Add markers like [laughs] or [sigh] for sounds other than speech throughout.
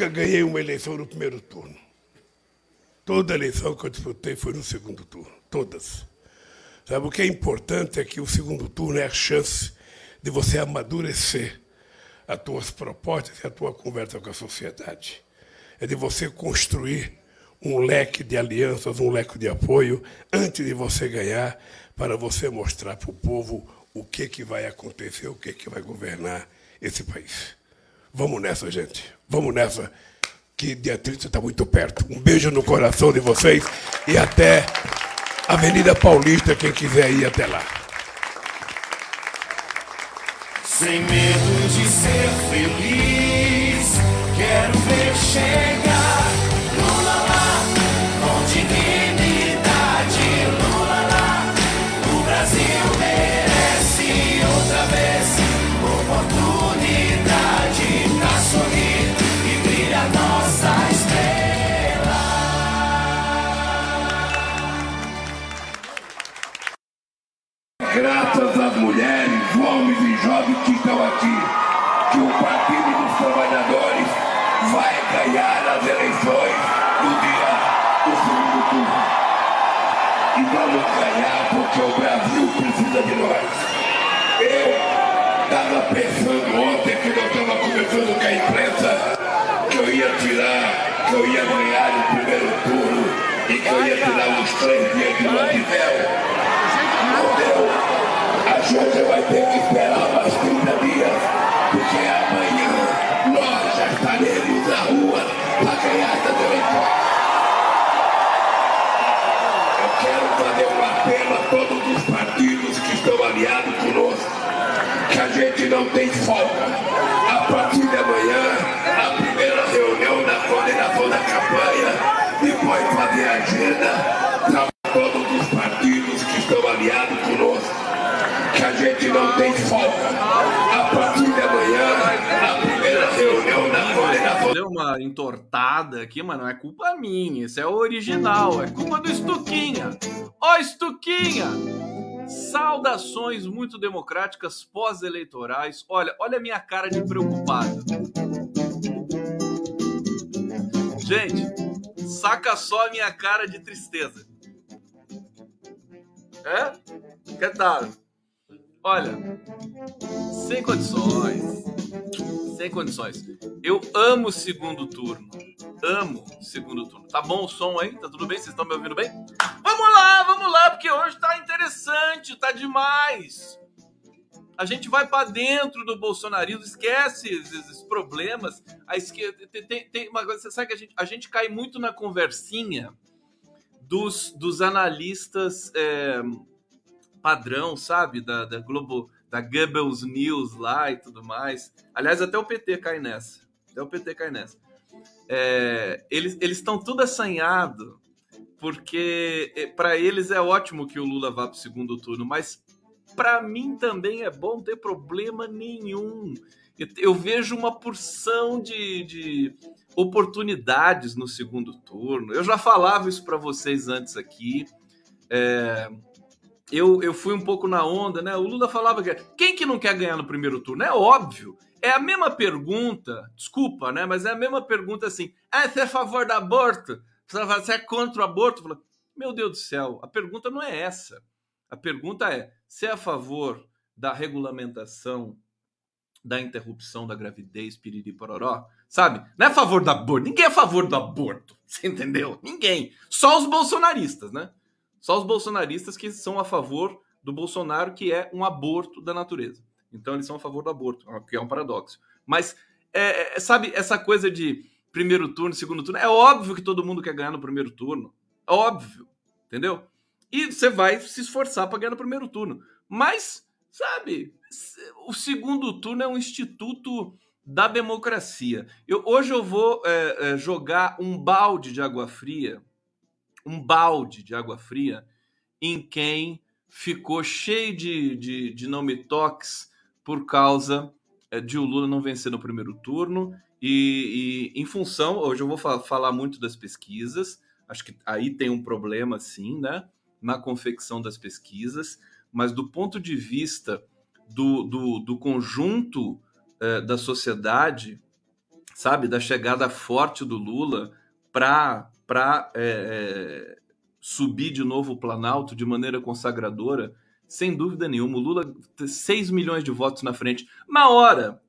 Nunca ganhei uma eleição no primeiro turno. Toda eleição que eu disputei foi no segundo turno. Todas. Sabe, o que é importante é que o segundo turno é a chance de você amadurecer as tuas propostas e a tua conversa com a sociedade. É de você construir um leque de alianças, um leque de apoio, antes de você ganhar, para você mostrar para o povo o que, que vai acontecer, o que, que vai governar esse país. Vamos nessa, gente. Vamos nessa, que dia 30 está muito perto. Um beijo no coração de vocês e até Avenida Paulista, quem quiser ir até lá. Sem medo de ser feliz, quero ver chegar. Eu ia tirar uns três dias de lua de mel. Não deu. A gente vai ter que esperar mais 30 dias, porque amanhã nós já estaremos na rua para ganhar essa eleição. Eu quero fazer um apelo a todos os partidos que estão aliados conosco, que a gente não tem folga. A partir de amanhã, depois fazer a agenda todos os partidos que estão aliados conosco, que a gente não tem folga. A partir de amanhã, a primeira reunião da coordenação Deu uma entortada aqui, mas não é culpa minha. Isso é original. É culpa do Estuquinha. Ó, Estuquinha! Saudações muito democráticas pós-eleitorais. Olha, olha a minha cara de preocupado. Gente, saca só a minha cara de tristeza. É? Que tal? Olha, sem condições. Sem condições. Eu amo segundo turno. Amo segundo turno. Tá bom o som aí? Tá tudo bem? Vocês estão me ouvindo bem? Vamos lá, vamos lá, porque hoje tá interessante, tá demais. A gente vai para dentro do bolsonarismo, esquece esses, problemas. A esquerda tem, tem, uma coisa, você sabe que a gente, a gente cai muito na conversinha dos, dos analistas é, padrão, sabe? Da, da Globo, da Goebbels News lá e tudo mais. Aliás, até o PT cai nessa. Até o PT cai nessa. É, eles estão tudo assanhado, porque para eles é ótimo que o Lula vá para o segundo turno, mas para mim também é bom, não tem problema nenhum. Eu, vejo uma porção de, de oportunidades no segundo turno. Eu já falava isso para vocês antes aqui. É, eu, eu fui um pouco na onda, né? O Lula falava que quem que não quer ganhar no primeiro turno? É óbvio. É a mesma pergunta, desculpa, né? Mas é a mesma pergunta assim: ah, você é a favor do aborto? Você é contra o aborto? Meu Deus do céu, a pergunta não é essa. A pergunta é: você é a favor da regulamentação da interrupção da gravidez, piriri pororó? Sabe? Não é a favor do aborto. Ninguém é a favor do aborto. [laughs] Você entendeu? Ninguém. Só os bolsonaristas, né? Só os bolsonaristas que são a favor do Bolsonaro, que é um aborto da natureza. Então eles são a favor do aborto, que é um paradoxo. Mas, é, é, sabe, essa coisa de primeiro turno, segundo turno, é óbvio que todo mundo quer ganhar no primeiro turno. É óbvio. Entendeu? E você vai se esforçar para ganhar no primeiro turno. Mas, sabe, o segundo turno é um instituto da democracia. Eu, hoje eu vou é, é, jogar um balde de água fria um balde de água fria em quem ficou cheio de, de, de não me toques por causa é, de o Lula não vencer no primeiro turno e, e em função, hoje eu vou fa falar muito das pesquisas, acho que aí tem um problema sim, né, na confecção das pesquisas, mas do ponto de vista do, do, do conjunto é, da sociedade, sabe, da chegada forte do Lula para é, é, subir de novo o Planalto de maneira consagradora, sem dúvida nenhuma. O Lula 6 milhões de votos na frente. Na hora,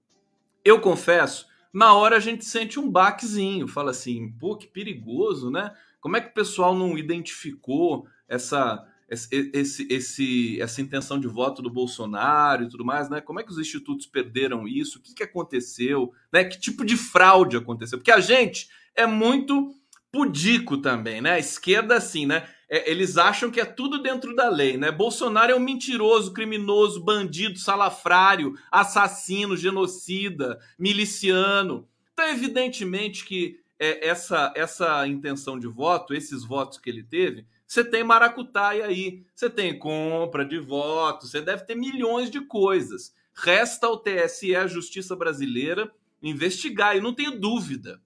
eu confesso, na hora a gente sente um baquezinho, fala assim, pô, que perigoso, né? Como é que o pessoal não identificou essa esse, esse, essa intenção de voto do Bolsonaro e tudo mais, né? Como é que os institutos perderam isso? O que, que aconteceu? Né? Que tipo de fraude aconteceu? Porque a gente é muito pudico também, né? A esquerda, assim, né? É, eles acham que é tudo dentro da lei, né? Bolsonaro é um mentiroso, criminoso, bandido, salafrário, assassino, genocida, miliciano. Então, evidentemente que é, essa, essa intenção de voto, esses votos que ele teve, você tem maracutaia aí, você tem compra de votos, você deve ter milhões de coisas. Resta ao TSE, a Justiça Brasileira, investigar, e não tenho dúvida,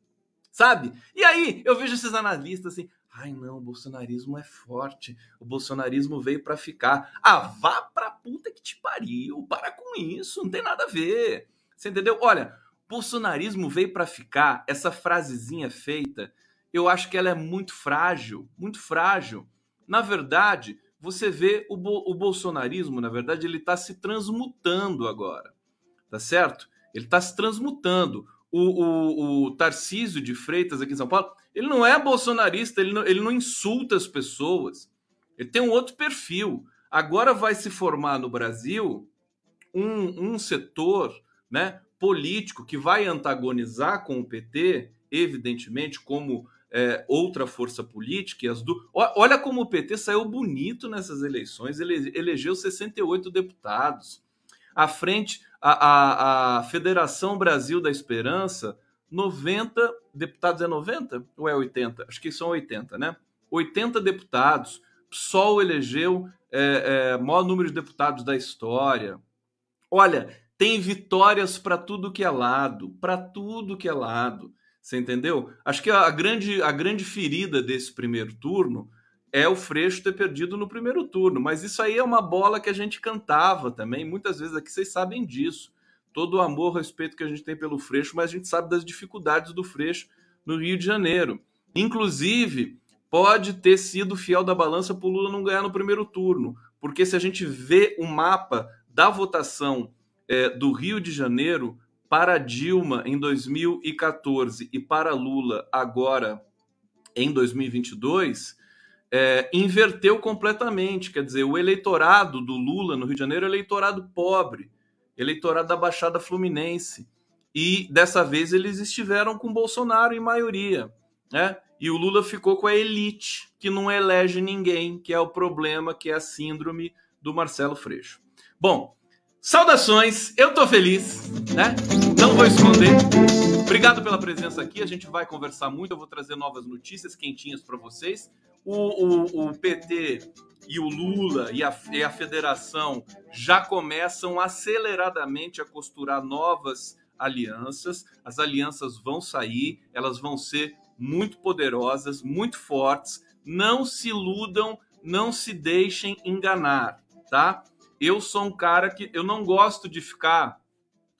sabe? E aí eu vejo esses analistas assim, ai não, o bolsonarismo é forte, o bolsonarismo veio para ficar. Ah, vá pra puta que te pariu, para com isso, não tem nada a ver. Você entendeu? Olha, bolsonarismo veio para ficar, essa frasezinha feita, eu acho que ela é muito frágil, muito frágil. Na verdade, você vê o, bo o bolsonarismo, na verdade, ele está se transmutando agora, tá certo? Ele está se transmutando. O, o, o, Tarcísio de Freitas aqui em São Paulo, ele não é bolsonarista, ele não, ele não insulta as pessoas, ele tem um outro perfil. Agora vai se formar no Brasil um, um setor né, político que vai antagonizar com o PT, evidentemente, como é, outra força política. E as do... Olha como o PT saiu bonito nessas eleições, ele elegeu 68 deputados. À frente, a, a, a Federação Brasil da Esperança, 90 deputados, é 90 ou é 80? Acho que são 80, né? 80 deputados. PSOL elegeu é, é, maior número de deputados da história. Olha, tem vitórias para tudo que é lado, para tudo que é lado. Você entendeu? Acho que a grande, a grande ferida desse primeiro turno é o Freixo ter perdido no primeiro turno. Mas isso aí é uma bola que a gente cantava também. Muitas vezes aqui vocês sabem disso. Todo o amor, respeito que a gente tem pelo Freixo, mas a gente sabe das dificuldades do Freixo no Rio de Janeiro. Inclusive, pode ter sido fiel da balança para o Lula não ganhar no primeiro turno. Porque se a gente vê o mapa da votação é, do Rio de Janeiro, para Dilma em 2014 e para Lula agora em 2022, é, inverteu completamente. Quer dizer, o eleitorado do Lula no Rio de Janeiro é eleitorado pobre, eleitorado da Baixada Fluminense. E dessa vez eles estiveram com Bolsonaro em maioria. Né? E o Lula ficou com a elite, que não elege ninguém, que é o problema, que é a síndrome do Marcelo Freixo. Bom, Saudações, eu tô feliz, né? Não vou esconder. Obrigado pela presença aqui. A gente vai conversar muito. Eu vou trazer novas notícias quentinhas para vocês. O, o, o, PT e o Lula e a, e a federação já começam aceleradamente a costurar novas alianças. As alianças vão sair, elas vão ser muito poderosas, muito fortes. Não se iludam, não se deixem enganar, tá? Eu sou um cara que eu não gosto de ficar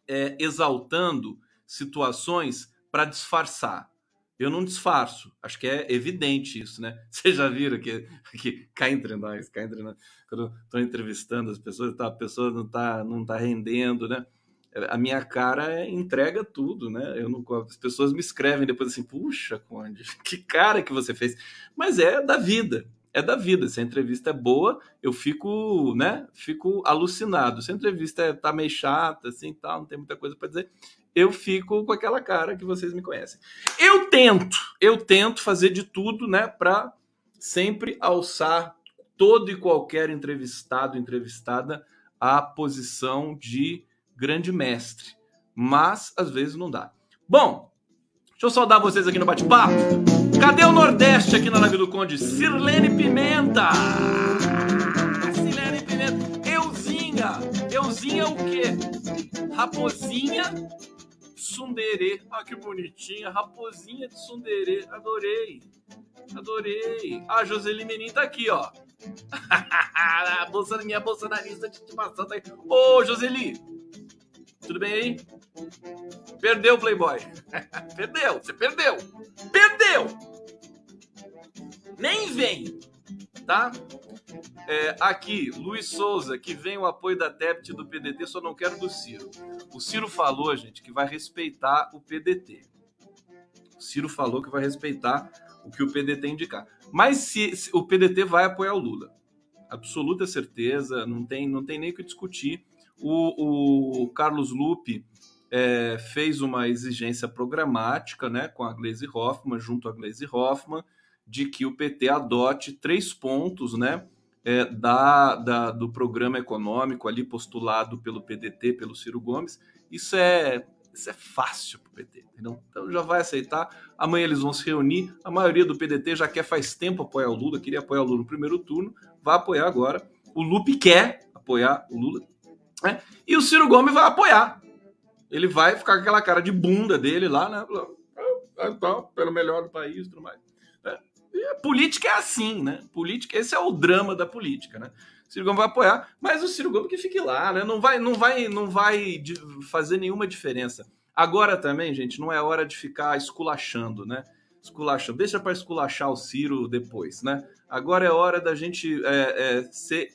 é, exaltando situações para disfarçar. Eu não disfarço. Acho que é evidente isso, né? [laughs] Vocês já viram que, que cai entre nós, cai entre nós. Quando estou entrevistando as pessoas, tá, a pessoa não está não tá rendendo, né? A minha cara entrega tudo, né? Eu não, as pessoas me escrevem depois assim, puxa, Conde, [laughs] que cara que você fez. Mas é da vida é da vida. Se a entrevista é boa, eu fico, né? Fico alucinado. Se a entrevista é, tá meio chata, assim, tal, não tem muita coisa para dizer, eu fico com aquela cara que vocês me conhecem. Eu tento, eu tento fazer de tudo, né, para sempre alçar todo e qualquer entrevistado, entrevistada à posição de grande mestre. Mas às vezes não dá. Bom, deixa eu saudar vocês aqui no bate-papo. Cadê o Nordeste aqui na Live do Conde? Sirlene Pimenta! Sirlene Pimenta. Euzinha! Euzinha é o quê? Raposinha Sunderê. Ah, que bonitinha. Raposinha de Sunderê. Adorei. Adorei. Ah, Joseli Menin tá aqui, ó. [laughs] minha bolsonarista de estimação tá aqui. Ô, Joseli. Tudo bem aí? Perdeu, Playboy. [laughs] perdeu, você perdeu. Perdeu! Nem vem, tá? É, aqui, Luiz Souza, que vem o apoio da TEPT do PDT, só não quero do Ciro. O Ciro falou, gente, que vai respeitar o PDT. O Ciro falou que vai respeitar o que o PDT indicar. Mas se, se, o PDT vai apoiar o Lula. Absoluta certeza, não tem, não tem nem o que discutir. O, o Carlos Lupe é, fez uma exigência programática né, com a Gleisi Hoffmann, junto à Gleisi Hoffmann, de que o PT adote três pontos né, é, da, da, do programa econômico ali postulado pelo PDT, pelo Ciro Gomes. Isso é, isso é fácil para o PT, entendeu? Então já vai aceitar. Amanhã eles vão se reunir. A maioria do PDT já quer faz tempo apoiar o Lula, queria apoiar o Lula no primeiro turno, vai apoiar agora. O Lupe quer apoiar o Lula. Né? E o Ciro Gomes vai apoiar. Ele vai ficar com aquela cara de bunda dele lá, né? Então, pelo melhor do país tudo mais. E política é assim, né? Política, esse é o drama da política, né? O Ciro Gomes vai apoiar, mas o Ciro Gomes que fique lá, né? Não vai, não vai, não vai fazer nenhuma diferença. Agora também, gente, não é hora de ficar esculachando, né? Esculachando. Deixa para esculachar o Ciro depois, né? Agora é hora da gente é, é, ser,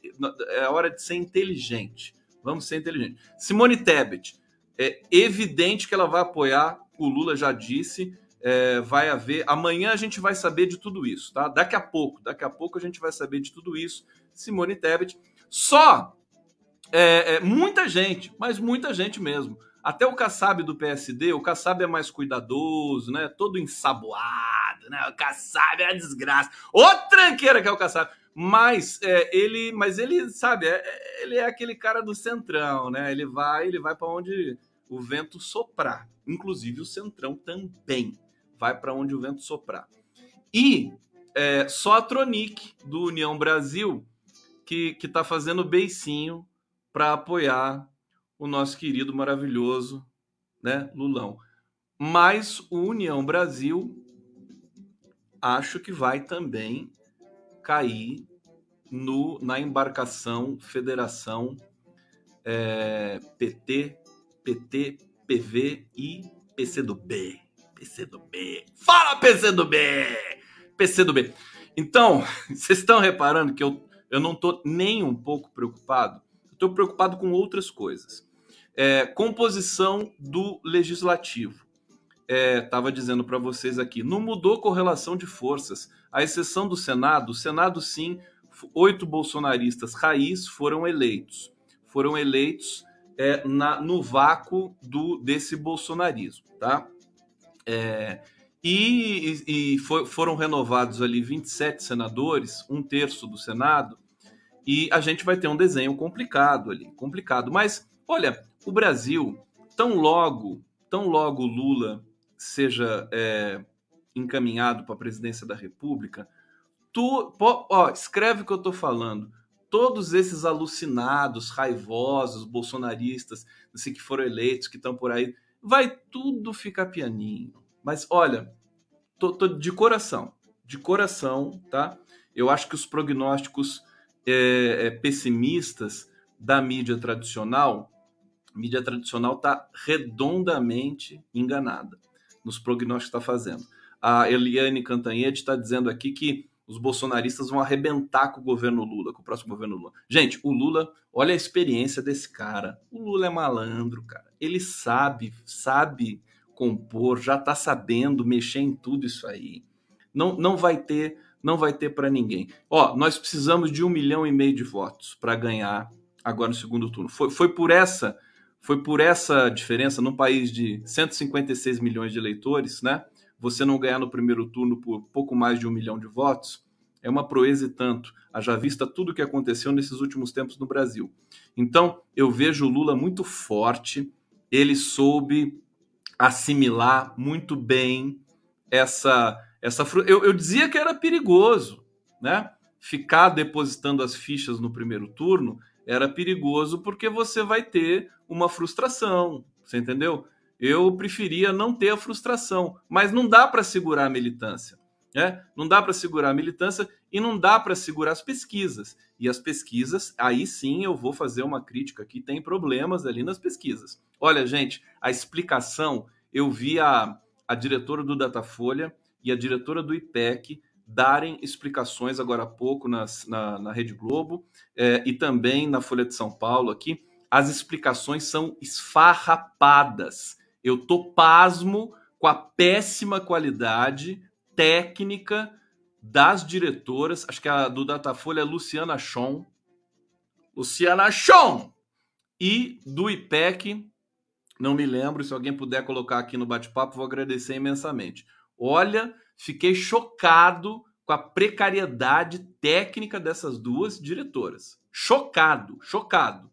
é hora de ser inteligente. Vamos ser inteligentes. Simone Tebet, é evidente que ela vai apoiar. O Lula já disse é, vai haver. Amanhã a gente vai saber de tudo isso, tá? Daqui a pouco, daqui a pouco a gente vai saber de tudo isso. Simone Tebet. Só é, é, muita gente, mas muita gente mesmo. Até o Kassab do PSD, o Kassab é mais cuidadoso, né? Todo ensaboado, né? O Kassab é a desgraça. Outra tranqueira que é o Kassab. Mas é, ele, mas ele sabe, é, é, ele é aquele cara do centrão, né? Ele vai, ele vai para onde o vento soprar. Inclusive o centrão também vai para onde o vento soprar. E é, só a Tronic, do União Brasil, que está fazendo beicinho para apoiar o nosso querido, maravilhoso né, Lulão. Mas o União Brasil, acho que vai também cair no, na embarcação Federação é, PT, PT, PV e PCdoB. PCdoB. Fala, PCdoB! PCdoB. Então, [laughs] vocês estão reparando que eu, eu não estou nem um pouco preocupado? Estou preocupado com outras coisas. É, composição do legislativo. Estava é, dizendo para vocês aqui, não mudou correlação de forças, à exceção do Senado. O Senado, sim, oito bolsonaristas raiz foram eleitos. Foram eleitos é, na, no vácuo do, desse bolsonarismo, tá? É, e, e foi, foram renovados ali 27 senadores, um terço do Senado, e a gente vai ter um desenho complicado ali, complicado. Mas, olha, o Brasil, tão logo, tão logo Lula seja é, encaminhado para a presidência da República, tu, ó, escreve o que eu estou falando. Todos esses alucinados, raivosos, bolsonaristas, sei que foram eleitos, que estão por aí, vai tudo ficar pianinho. Mas olha, tô, tô, de coração, de coração, tá? Eu acho que os prognósticos é, é, pessimistas da mídia tradicional, mídia tradicional está redondamente enganada nos prognósticos está fazendo. A Eliane Cantanhete está dizendo aqui que os bolsonaristas vão arrebentar com o governo Lula, com o próximo governo Lula. Gente, o Lula, olha a experiência desse cara. O Lula é malandro, cara. Ele sabe, sabe compor, já está sabendo mexer em tudo isso aí. Não, não vai ter, não vai ter para ninguém. Ó, nós precisamos de um milhão e meio de votos para ganhar agora no segundo turno. Foi, foi por essa, foi por essa diferença num país de 156 milhões de eleitores, né? você não ganhar no primeiro turno por pouco mais de um milhão de votos, é uma proeza e tanto, haja vista tudo o que aconteceu nesses últimos tempos no Brasil. Então, eu vejo o Lula muito forte, ele soube assimilar muito bem essa. essa eu, eu dizia que era perigoso, né? Ficar depositando as fichas no primeiro turno era perigoso porque você vai ter uma frustração, você entendeu? eu preferia não ter a frustração. Mas não dá para segurar a militância. Né? Não dá para segurar a militância e não dá para segurar as pesquisas. E as pesquisas, aí sim eu vou fazer uma crítica aqui, tem problemas ali nas pesquisas. Olha, gente, a explicação, eu vi a, a diretora do Datafolha e a diretora do IPEC darem explicações agora há pouco nas, na, na Rede Globo é, e também na Folha de São Paulo aqui. As explicações são esfarrapadas. Eu tô pasmo com a péssima qualidade técnica das diretoras. Acho que a do Datafolha é Luciana Chon. Luciana Chon! E do IPEC, não me lembro. Se alguém puder colocar aqui no bate-papo, vou agradecer imensamente. Olha, fiquei chocado com a precariedade técnica dessas duas diretoras. Chocado, chocado.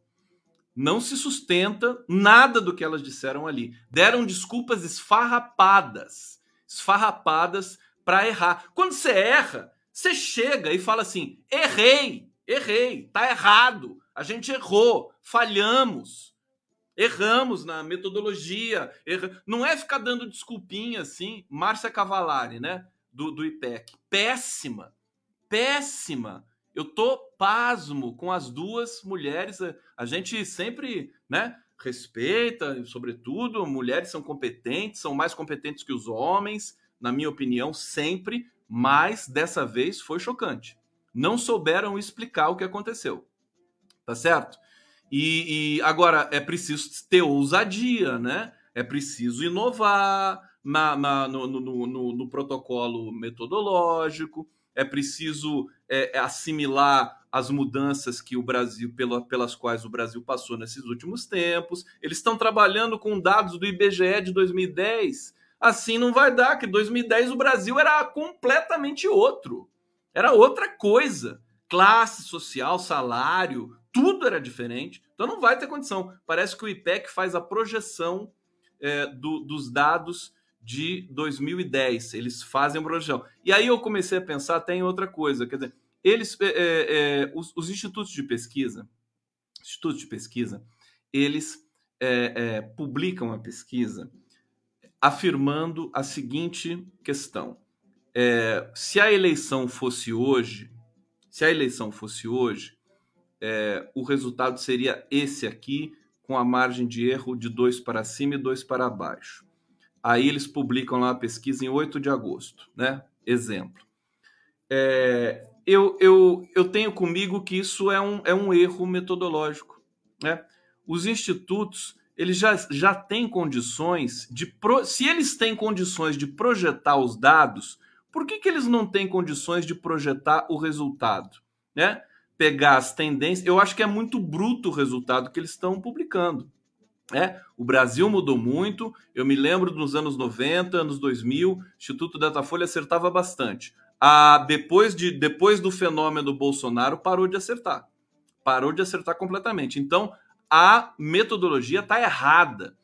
Não se sustenta nada do que elas disseram ali. Deram desculpas esfarrapadas, esfarrapadas para errar. Quando você erra, você chega e fala assim: errei, errei, tá errado, a gente errou, falhamos. Erramos na metodologia. Erra... Não é ficar dando desculpinha assim. Márcia Cavalari, né? Do, do IPEC. Péssima. Péssima. Eu tô pasmo com as duas mulheres. A gente sempre, né? Respeita, sobretudo, mulheres são competentes, são mais competentes que os homens, na minha opinião, sempre, mas dessa vez foi chocante. Não souberam explicar o que aconteceu. Tá certo? E, e, agora é preciso ter ousadia, né? É preciso inovar na, na no, no, no, no, protocolo metodológico, é preciso é, é, assimilar as mudanças que o Brasil, pela, pelas quais o Brasil passou nesses últimos tempos. Eles estão trabalhando com dados do IBGE de 2010. Assim não vai dar, que 2010 o Brasil era completamente outro. Era outra coisa. Classe social, salário, tudo era diferente. Então não vai ter condição. Parece que o IPEC faz a projeção é, do, dos dados de 2010. Eles fazem a projeção. E aí eu comecei a pensar até em outra coisa. Quer dizer, eles, é, é, é os, os, institutos de pesquisa, institutos de pesquisa, eles é, é, publicam a pesquisa afirmando a seguinte questão: se a eleição fosse hoje, se a eleição fosse hoje, é, o resultado seria esse aqui, com a margem de erro de 2 para cima e 2 para baixo. Aí eles publicam lá a pesquisa em 8 de agosto, né? Exemplo. É, eu, eu, eu tenho comigo que isso é um, é um erro metodológico. Né? Os institutos eles já, já têm condições de. Pro, se eles têm condições de projetar os dados, por que, que eles não têm condições de projetar o resultado? Né? Pegar as tendências, eu acho que é muito bruto o resultado que eles estão publicando. É, o Brasil mudou muito. Eu me lembro dos anos 90, anos 2000, o Instituto Datafolha acertava bastante. Ah, depois, de, depois do fenômeno Bolsonaro, parou de acertar. Parou de acertar completamente. Então, a metodologia está errada.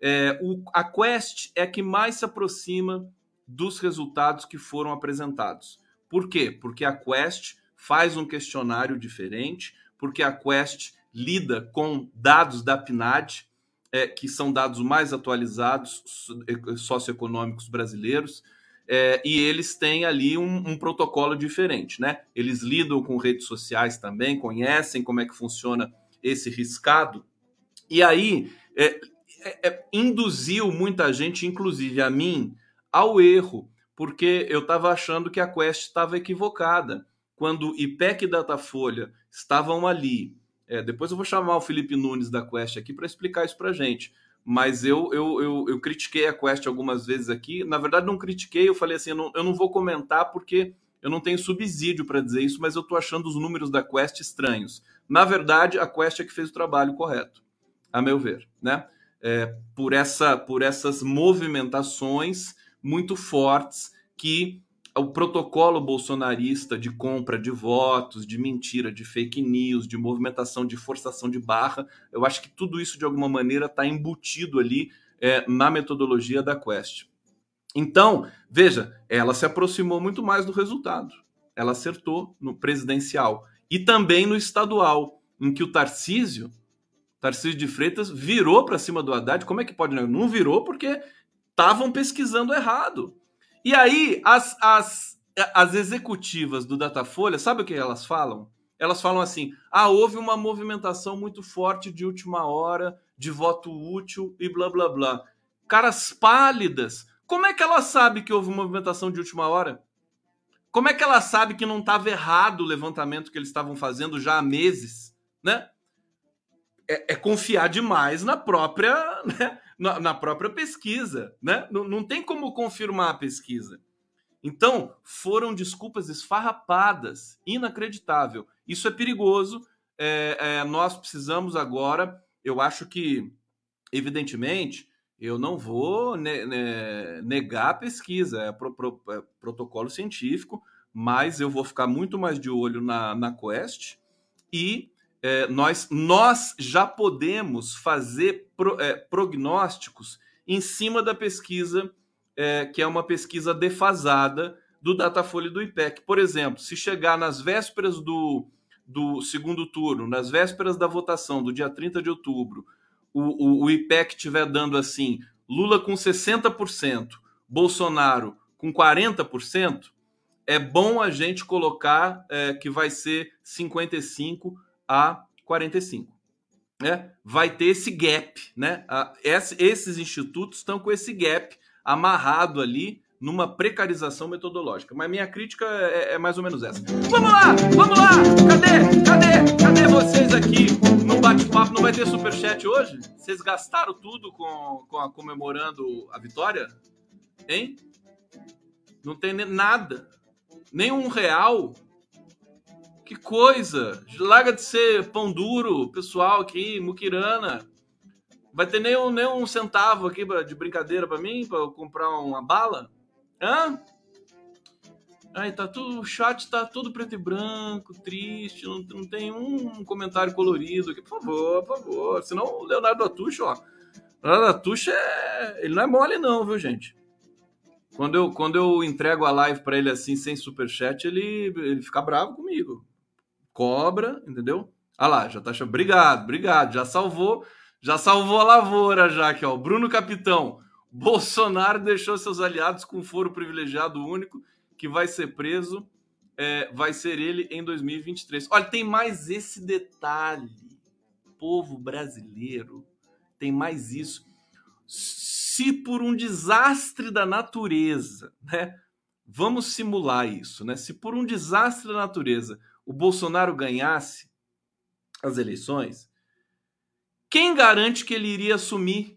É, o, a Quest é que mais se aproxima dos resultados que foram apresentados. Por quê? Porque a Quest faz um questionário diferente, porque a Quest lida com dados da PNAD, é, que são dados mais atualizados socioeconômicos brasileiros, é, e eles têm ali um, um, protocolo diferente, né? Eles lidam com redes sociais também, conhecem como é que funciona esse riscado, e aí é, é, é induziu muita gente, inclusive a mim, ao erro, porque eu estava achando que a Quest estava equivocada quando IPEC e Datafolha estavam ali. É, depois eu vou chamar o Felipe Nunes da Quest aqui para explicar isso para gente. Mas eu, eu, eu, eu, critiquei a Quest algumas vezes aqui. Na verdade, não critiquei, eu falei assim: eu não, eu não vou comentar porque eu não tenho subsídio para dizer isso, mas eu estou achando os números da Quest estranhos. Na verdade, a Quest é que fez o trabalho correto, a meu ver, né? É, por, essa, por essas movimentações muito fortes que o protocolo bolsonarista de compra de votos, de mentira, de fake news, de movimentação, de forçação de barra, eu acho que tudo isso de alguma maneira está embutido ali é, na metodologia da Quest. Então, veja, ela se aproximou muito mais do resultado. Ela acertou no presidencial e também no estadual, em que o Tarcísio, Tarcísio de Freitas, virou para cima do Haddad. Como é que pode? Não virou porque estavam pesquisando errado e aí, as, as, as executivas do Datafolha, sabe o que elas falam? Elas falam assim: ah, houve uma movimentação muito forte de última hora, de voto útil e blá blá blá. Caras pálidas. Como é que ela sabe que houve movimentação de última hora? Como é que ela sabe que não estava errado o levantamento que eles estavam fazendo já há meses, né? É, é confiar demais na própria, [laughs] né? Na, na, própria pesquisa, né? Não, não tem como confirmar a pesquisa. Então, foram desculpas esfarrapadas, inacreditável. Isso é perigoso. É, é, nós precisamos agora, eu acho que, evidentemente, eu não vou ne ne negar a pesquisa, é, pro, pro, é, protocolo científico, mas eu vou ficar muito mais de olho na, na Quest e é, nós, nós já podemos fazer pro, é, prognósticos em cima da pesquisa é, que é uma pesquisa defasada do Datafolha do IPEC. Por exemplo, se chegar nas vésperas do, do segundo turno, nas vésperas da votação do dia 30 de outubro, o, o, o IPEC estiver dando assim, Lula com 60%, Bolsonaro com 40%, é bom a gente colocar é, que vai ser 55 a 45. Né? Vai ter esse gap, né? esses institutos estão com esse gap amarrado ali numa precarização metodológica. Mas minha crítica é, é, mais ou menos essa. Vamos lá, vamos lá! Cadê? Cadê? Cadê vocês aqui no bate-papo? Não vai ter superchat hoje? Vocês gastaram tudo com, com a, comemorando a vitória? Hein? Não tem nada. Nem um real. Que coisa! Larga de ser pão duro, pessoal aqui, muquirana. Vai ter nem um, nem um centavo aqui pra, de brincadeira para mim, para comprar uma bala? Hã? Aí tá tudo, o chat tá tudo preto e branco, triste, não, não tem um comentário colorido aqui. Por favor, por favor. Senão o Leonardo Atucho, ó. Leonardo Atucho é. Ele não é mole, não, viu, gente? Quando eu, quando eu entrego a live para ele assim, sem superchat, ele, ele fica bravo comigo. Cobra, entendeu? Ah lá, já tá chamando. Obrigado, obrigado. Já salvou já salvou a lavoura, já aqui, ó. Bruno Capitão. Bolsonaro deixou seus aliados com foro privilegiado único, que vai ser preso, é, vai ser ele em 2023. Olha, tem mais esse detalhe. Povo brasileiro, tem mais isso. Se por um desastre da natureza, né? Vamos simular isso, né? Se por um desastre da natureza o Bolsonaro ganhasse as eleições, quem garante que ele iria assumir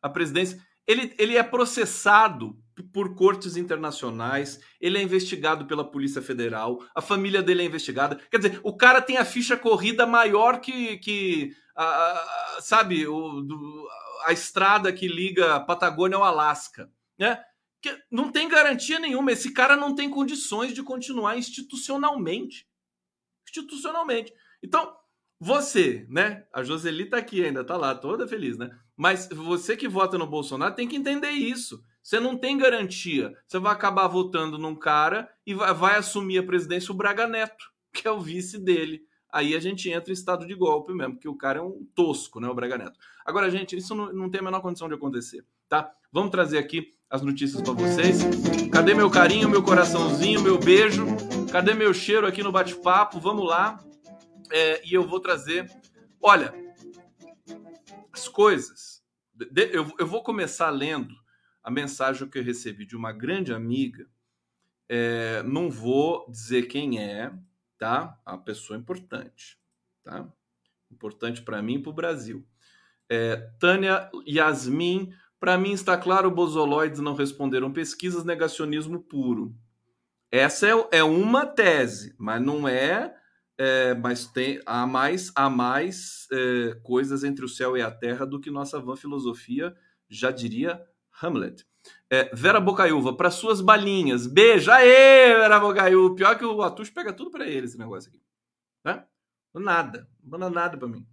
a presidência? Ele, ele é processado por cortes internacionais, ele é investigado pela Polícia Federal, a família dele é investigada. Quer dizer, o cara tem a ficha corrida maior que, que a, a, sabe, o, do, a estrada que liga Patagônia ao Alasca, né? Que não tem garantia nenhuma. Esse cara não tem condições de continuar institucionalmente. Institucionalmente. Então, você, né? A Joseli tá aqui ainda, tá lá, toda feliz, né? Mas você que vota no Bolsonaro tem que entender isso. Você não tem garantia. Você vai acabar votando num cara e vai, vai assumir a presidência o Braga Neto, que é o vice dele. Aí a gente entra em estado de golpe mesmo, porque o cara é um tosco, né? O Braga Neto. Agora, gente, isso não, não tem a menor condição de acontecer, tá? Vamos trazer aqui as notícias para vocês. Cadê meu carinho, meu coraçãozinho, meu beijo? Cadê meu cheiro aqui no bate-papo? Vamos lá é, e eu vou trazer. Olha, as coisas. Eu, eu vou começar lendo a mensagem que eu recebi de uma grande amiga. É, não vou dizer quem é, tá? A pessoa importante, tá? Importante para mim e para o Brasil. É, Tânia Yasmin, para mim está claro, bozoloides não responderam pesquisas, negacionismo puro. Essa é, é uma tese, mas não é é, mas tem, há mais, há mais é, coisas entre o céu e a terra do que nossa vã filosofia já diria Hamlet. É, Vera Bocaiúva, para suas balinhas. Beijo! Aê, Vera Bocaiúva! Pior que o Atush pega tudo para ele, esse negócio aqui. Né? Nada. Não manda nada para mim.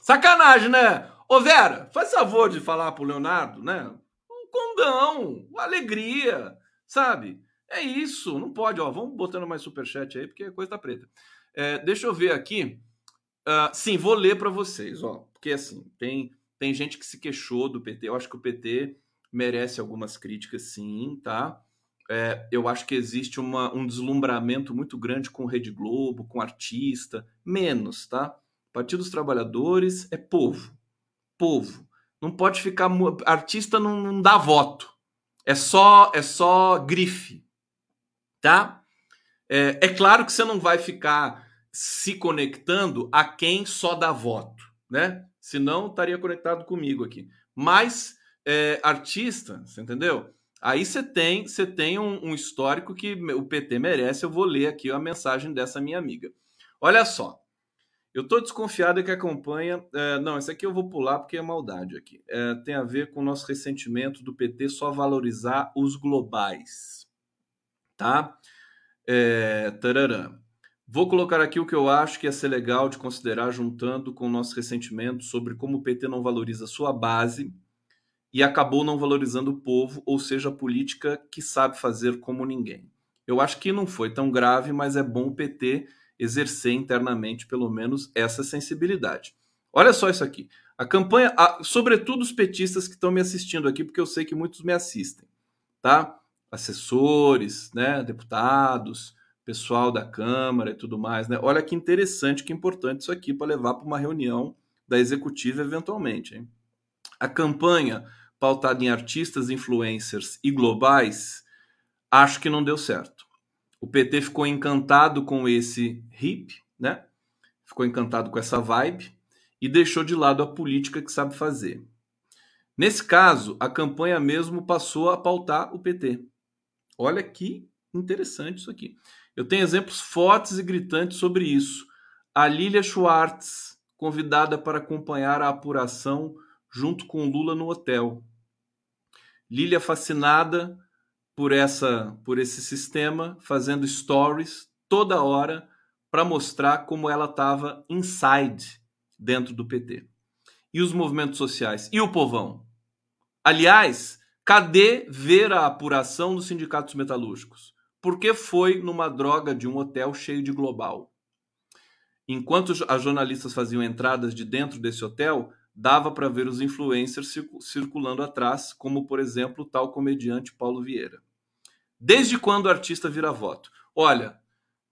Sacanagem, né? Ô, Vera, faz favor de falar pro Leonardo, né? Um condão, alegria, sabe? É isso, não pode, ó. Vamos botando mais superchat aí, porque a coisa tá preta. É, deixa eu ver aqui. Uh, sim, vou ler para vocês, ó, porque assim tem tem gente que se queixou do PT. Eu acho que o PT merece algumas críticas, sim, tá? é, eu acho que existe uma, um deslumbramento muito grande com Rede Globo, com artista, menos, tá? Partido dos Trabalhadores é povo, povo. Não pode ficar artista não, não dá voto, é só é só grife, tá? É, é claro que você não vai ficar se conectando a quem só dá voto, né? Senão estaria conectado comigo aqui. Mas é, artista, você entendeu? Aí você tem, você tem um, um, histórico que o PT merece. Eu vou ler aqui a mensagem dessa minha amiga. Olha só. Eu estou desconfiado que acompanha. É, não, esse aqui eu vou pular porque é maldade aqui. É, tem a ver com o nosso ressentimento do PT só valorizar os globais. Tá? É. Vou colocar aqui o que eu acho que ia ser legal de considerar, juntando com o nosso ressentimento sobre como o PT não valoriza sua base e acabou não valorizando o povo, ou seja, a política que sabe fazer como ninguém. Eu acho que não foi tão grave, mas é bom o PT exercer internamente, pelo menos, essa sensibilidade. Olha só isso aqui. A campanha, a, sobretudo os petistas que estão me assistindo aqui, porque eu sei que muitos me assistem, tá? Assessores, né, deputados, pessoal da Câmara e tudo mais, né? Olha que interessante, que importante isso aqui para levar para uma reunião da executiva eventualmente, hein? A campanha pautada em artistas, influencers e globais, acho que não deu certo. O PT ficou encantado com esse hip, né? Ficou encantado com essa vibe e deixou de lado a política que sabe fazer. Nesse caso, a campanha mesmo passou a pautar o PT. Olha que interessante isso aqui. Eu tenho exemplos fortes e gritantes sobre isso. A Lilia Schwartz, convidada para acompanhar a apuração junto com Lula no hotel. Lília fascinada por essa por esse sistema, fazendo stories toda hora para mostrar como ela estava inside dentro do PT. E os movimentos sociais e o povão. Aliás, cadê ver a apuração dos sindicatos metalúrgicos? Porque foi numa droga de um hotel cheio de global. Enquanto as jornalistas faziam entradas de dentro desse hotel, dava para ver os influencers circulando atrás, como por exemplo o tal comediante Paulo Vieira. Desde quando o artista vira voto? Olha,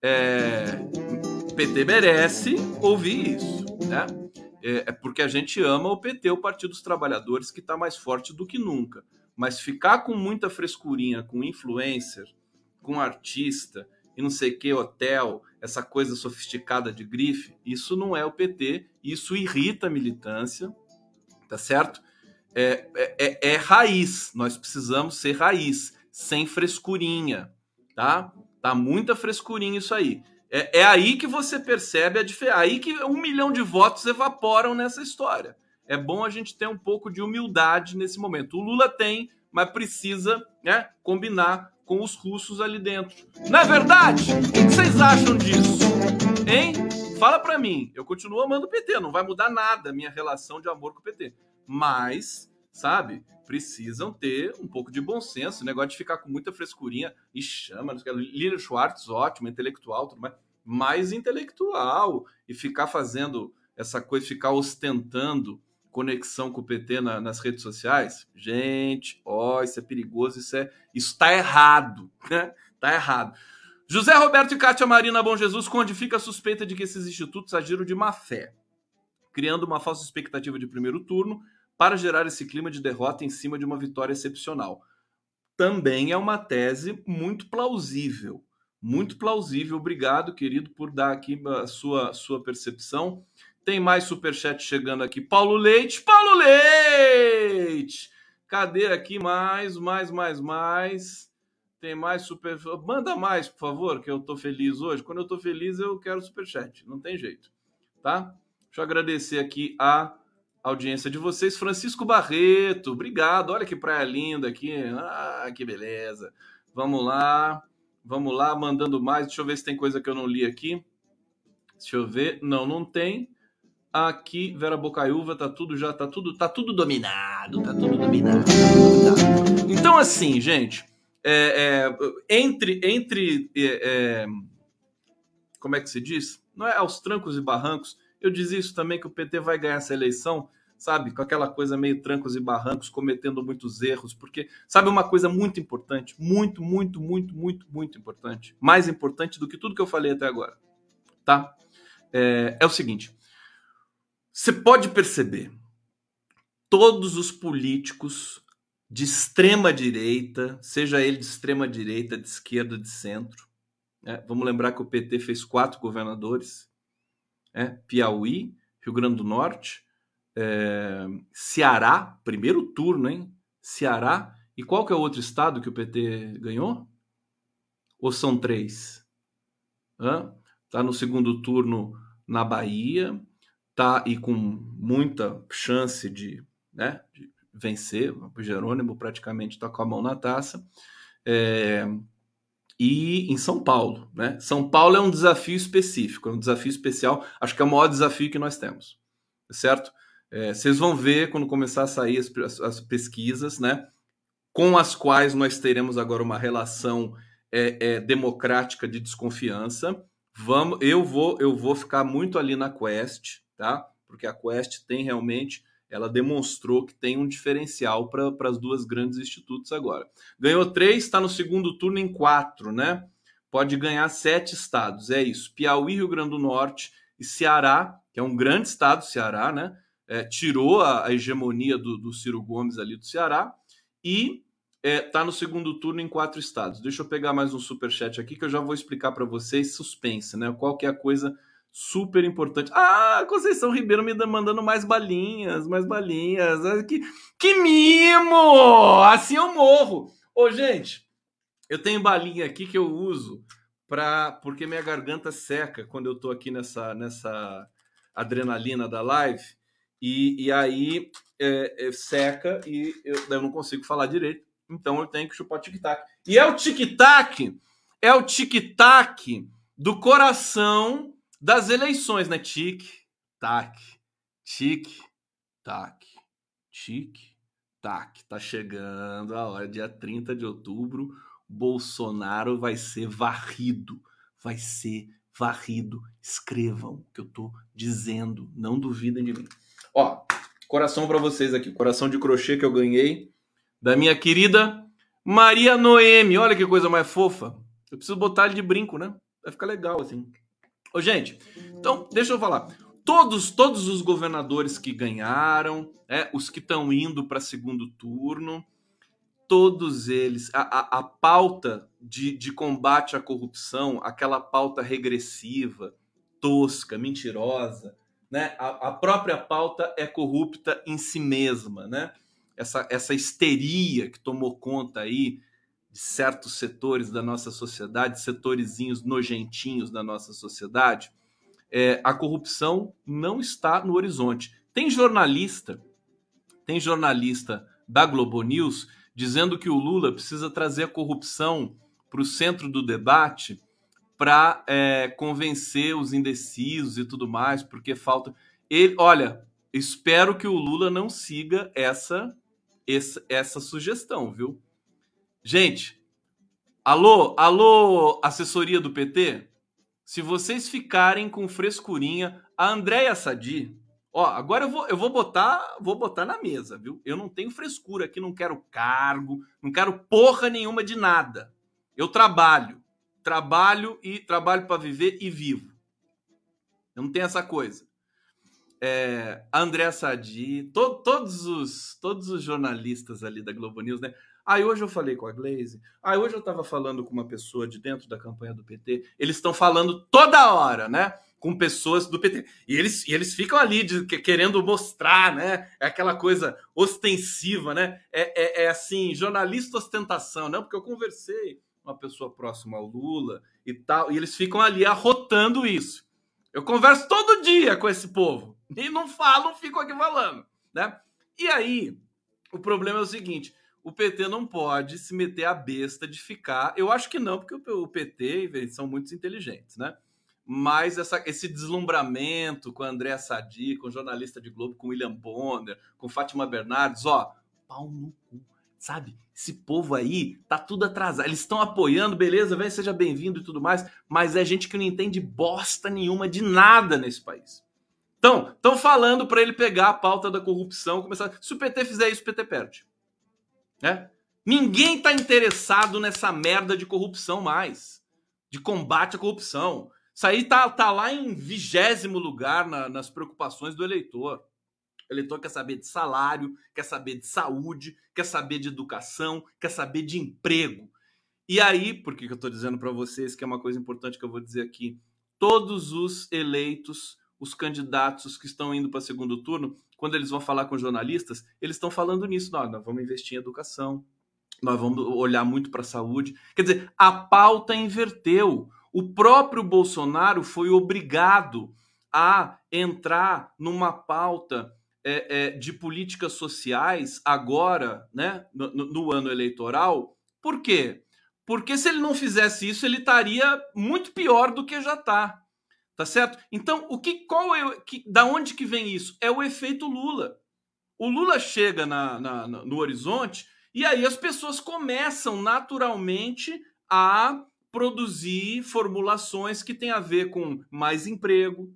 é, PT merece ouvir isso, né? É, é porque a gente ama o PT, o Partido dos Trabalhadores, que está mais forte do que nunca. Mas ficar com muita frescurinha com influencer, com artista e não sei que hotel, essa coisa sofisticada de grife, isso não é o PT, isso irrita a militância, tá certo? É, é, é, é raiz, nós precisamos ser raiz, sem frescurinha, tá? Tá muita frescurinha isso aí. É, é aí que você percebe a diferença, aí que um milhão de votos evaporam nessa história. É bom a gente ter um pouco de humildade nesse momento. O Lula tem, mas precisa né, combinar com os russos ali dentro. Não é verdade? O que vocês acham disso? Hein? Fala para mim. Eu continuo amando o PT, não vai mudar nada a minha relação de amor com o PT. Mas, sabe, precisam ter um pouco de bom senso. O negócio de ficar com muita frescurinha e chama. Lila Schwartz, ótimo, intelectual, tudo mais. Mais intelectual. E ficar fazendo essa coisa, ficar ostentando conexão com o PT na, nas redes sociais, gente, ó, isso é perigoso, isso é, isso tá errado, né? Tá errado. José Roberto e Cátia Marina Bom Jesus fica a suspeita de que esses institutos agiram de má fé, criando uma falsa expectativa de primeiro turno para gerar esse clima de derrota em cima de uma vitória excepcional. Também é uma tese muito plausível, muito plausível. Obrigado, querido, por dar aqui a sua, sua percepção. Tem mais superchat chegando aqui. Paulo Leite, Paulo Leite! Cadê aqui mais, mais, mais, mais? Tem mais super. Manda mais, por favor, que eu tô feliz hoje. Quando eu tô feliz, eu quero superchat. Não tem jeito, tá? Deixa eu agradecer aqui a audiência de vocês. Francisco Barreto, obrigado. Olha que praia linda aqui. Ah, que beleza. Vamos lá. Vamos lá, mandando mais. Deixa eu ver se tem coisa que eu não li aqui. Deixa eu ver. Não, não tem. Aqui, Vera Bocaiúva, tá tudo já, tá tudo, tá tudo dominado, tá tudo dominado. Tá. Então, assim, gente, é, é, entre, entre é, é, como é que se diz? Não é aos trancos e barrancos. Eu dizia isso também que o PT vai ganhar essa eleição sabe, com aquela coisa meio trancos e barrancos, cometendo muitos erros, porque sabe uma coisa muito importante, muito, muito, muito, muito, muito importante, mais importante do que tudo que eu falei até agora, tá? É, é o seguinte, você pode perceber, todos os políticos de extrema direita, seja ele de extrema direita, de esquerda, de centro, né? vamos lembrar que o PT fez quatro governadores, né? Piauí, Rio Grande do Norte, é, Ceará, primeiro turno, hein? Ceará. E qual que é o outro estado que o PT ganhou? Ou são três? Hã? Tá no segundo turno na Bahia, tá e com muita chance de, né, de vencer. O Jerônimo praticamente está com a mão na taça. É, e em São Paulo, né? São Paulo é um desafio específico, é um desafio especial. Acho que é o maior desafio que nós temos, certo? É, vocês vão ver quando começar a sair as, as, pesquisas, né? Com as quais nós teremos agora uma relação é, é, democrática de desconfiança. Vamos, eu vou, eu vou ficar muito ali na Quest, tá? Porque a Quest tem realmente, ela demonstrou que tem um diferencial para as duas grandes institutos agora. Ganhou três, está no segundo turno em quatro, né? Pode ganhar sete estados, é isso. Piauí, Rio Grande do Norte e Ceará, que é um grande estado, Ceará, né? é, tirou a, a hegemonia do, do, Ciro Gomes ali do Ceará e está é, no segundo turno em quatro estados. Deixa eu pegar mais um super chat aqui que eu já vou explicar para vocês suspense, né? Qual que é a coisa super importante. Ah, Conceição Ribeiro me mandando mais balinhas, mais balinhas. Que, que mimo! Assim eu morro. Ô, gente, eu tenho balinha aqui que eu uso para porque minha garganta seca quando eu tô aqui nessa nessa adrenalina da live. E, e aí é, é, seca e eu, eu, não consigo falar direito. Então eu tenho que chupar o tic-tac. E é o tic-tac, é o tic-tac do coração das eleições, né? Tic-tac, tic-tac, tic-tac. Tá chegando a hora, dia 30 de outubro, Bolsonaro vai ser varrido, vai ser varrido. Escrevam o que eu tô dizendo, não duvidem de mim. Ó, coração para vocês aqui, coração de crochê que eu ganhei da minha querida Maria Noemi. Olha que coisa mais fofa. Eu preciso botar ele de brinco, né? Vai ficar legal assim. Ô, gente, então deixa eu falar. Todos, todos os governadores que ganharam, é, os que estão indo para segundo turno, todos eles, a, a, a pauta de, de combate à corrupção, aquela pauta regressiva, tosca, mentirosa, né? A, a, própria pauta é corrupta em si mesma, né? Essa, essa histeria que tomou conta aí de certos setores da nossa sociedade, setorizinhos nojentinhos da nossa sociedade, é, a corrupção não está no horizonte. Tem jornalista, tem jornalista da Globo News dizendo que o Lula precisa trazer a corrupção para o centro do debate para é, convencer os indecisos e tudo mais, porque falta. Ele, olha, espero que o Lula não siga essa, essa, essa sugestão, viu? Gente, alô, alô, assessoria do PT, se vocês ficarem com frescurinha, a Andréia Sadi, ó, agora eu vou, eu vou botar, vou botar na mesa, viu? Eu não tenho frescura aqui, não quero cargo, não quero porra nenhuma de nada. Eu trabalho trabalho e trabalho para viver e vivo. Não tem essa coisa. É, André Sadi, to, todos, os, todos os jornalistas ali da Globo News, né? Aí hoje eu falei com a Glaze. Aí hoje eu estava falando com uma pessoa de dentro da campanha do PT. Eles estão falando toda hora, né? Com pessoas do PT. E eles, e eles ficam ali de, querendo mostrar, né? É aquela coisa ostensiva, né? É, é, é assim, jornalista ostentação, né? Porque eu conversei uma pessoa próxima ao Lula e tal, e eles ficam ali arrotando isso. Eu converso todo dia com esse povo e não falo, fico aqui falando, né? E aí, o problema é o seguinte: o PT não pode se meter a besta de ficar. Eu acho que não, porque o PT eles são muito inteligentes, né? Mas essa, esse deslumbramento com André Sadi, com jornalista de Globo, com William Bonner, com Fátima Bernardes, ó, pau no cu sabe? Esse povo aí tá tudo atrasado. Eles estão apoiando, beleza, vem, seja bem-vindo e tudo mais, mas é gente que não entende bosta nenhuma de nada nesse país. Então, estão falando para ele pegar a pauta da corrupção, começar. Se o PT fizer isso, o PT perde. Né? Ninguém está interessado nessa merda de corrupção mais, de combate à corrupção. Isso aí tá, tá lá em vigésimo lugar na, nas preocupações do eleitor. O eleitor quer saber de salário, quer saber de saúde, quer saber de educação, quer saber de emprego. E aí, por que eu estou dizendo para vocês que é uma coisa importante que eu vou dizer aqui? Todos os eleitos, os candidatos que estão indo para segundo turno, quando eles vão falar com jornalistas, eles estão falando nisso. Nós, vamos investir em educação, nós vamos olhar muito para a saúde. Quer dizer, a pauta inverteu. O próprio Bolsonaro foi obrigado a entrar numa pauta é, é, de políticas sociais agora, né, no, no ano eleitoral. Por quê? Porque se ele não fizesse isso, ele estaria muito pior do que já está. Tá certo? Então, o que qual é que, da onde que vem isso? É o efeito Lula. O Lula chega na, na, no horizonte e aí as pessoas começam naturalmente a produzir formulações que têm a ver com mais emprego,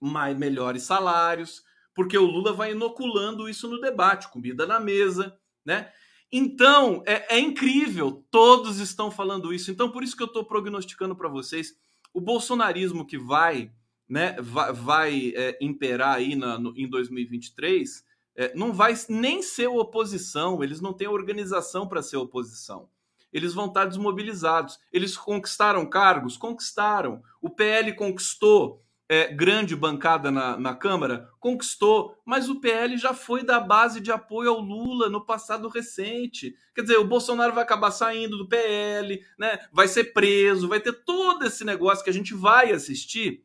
mais melhores salários, porque o Lula vai inoculando isso no debate, comida na mesa, né? Então, é, é incrível, todos estão falando isso. Então, por isso que eu estou prognosticando para vocês o bolsonarismo que vai, né, vai, vai é, imperar aí na, no, em 2023 é, não vai nem ser oposição, eles não têm organização para ser oposição. Eles vão estar desmobilizados. Eles conquistaram cargos? Conquistaram. O PL conquistou é, grande bancada na, na Câmara? Conquistou, mas o PL já foi da base de apoio ao Lula no passado recente. Quer dizer, o Bolsonaro vai acabar saindo do PL, né? vai ser preso, vai ter todo esse negócio que a gente vai assistir.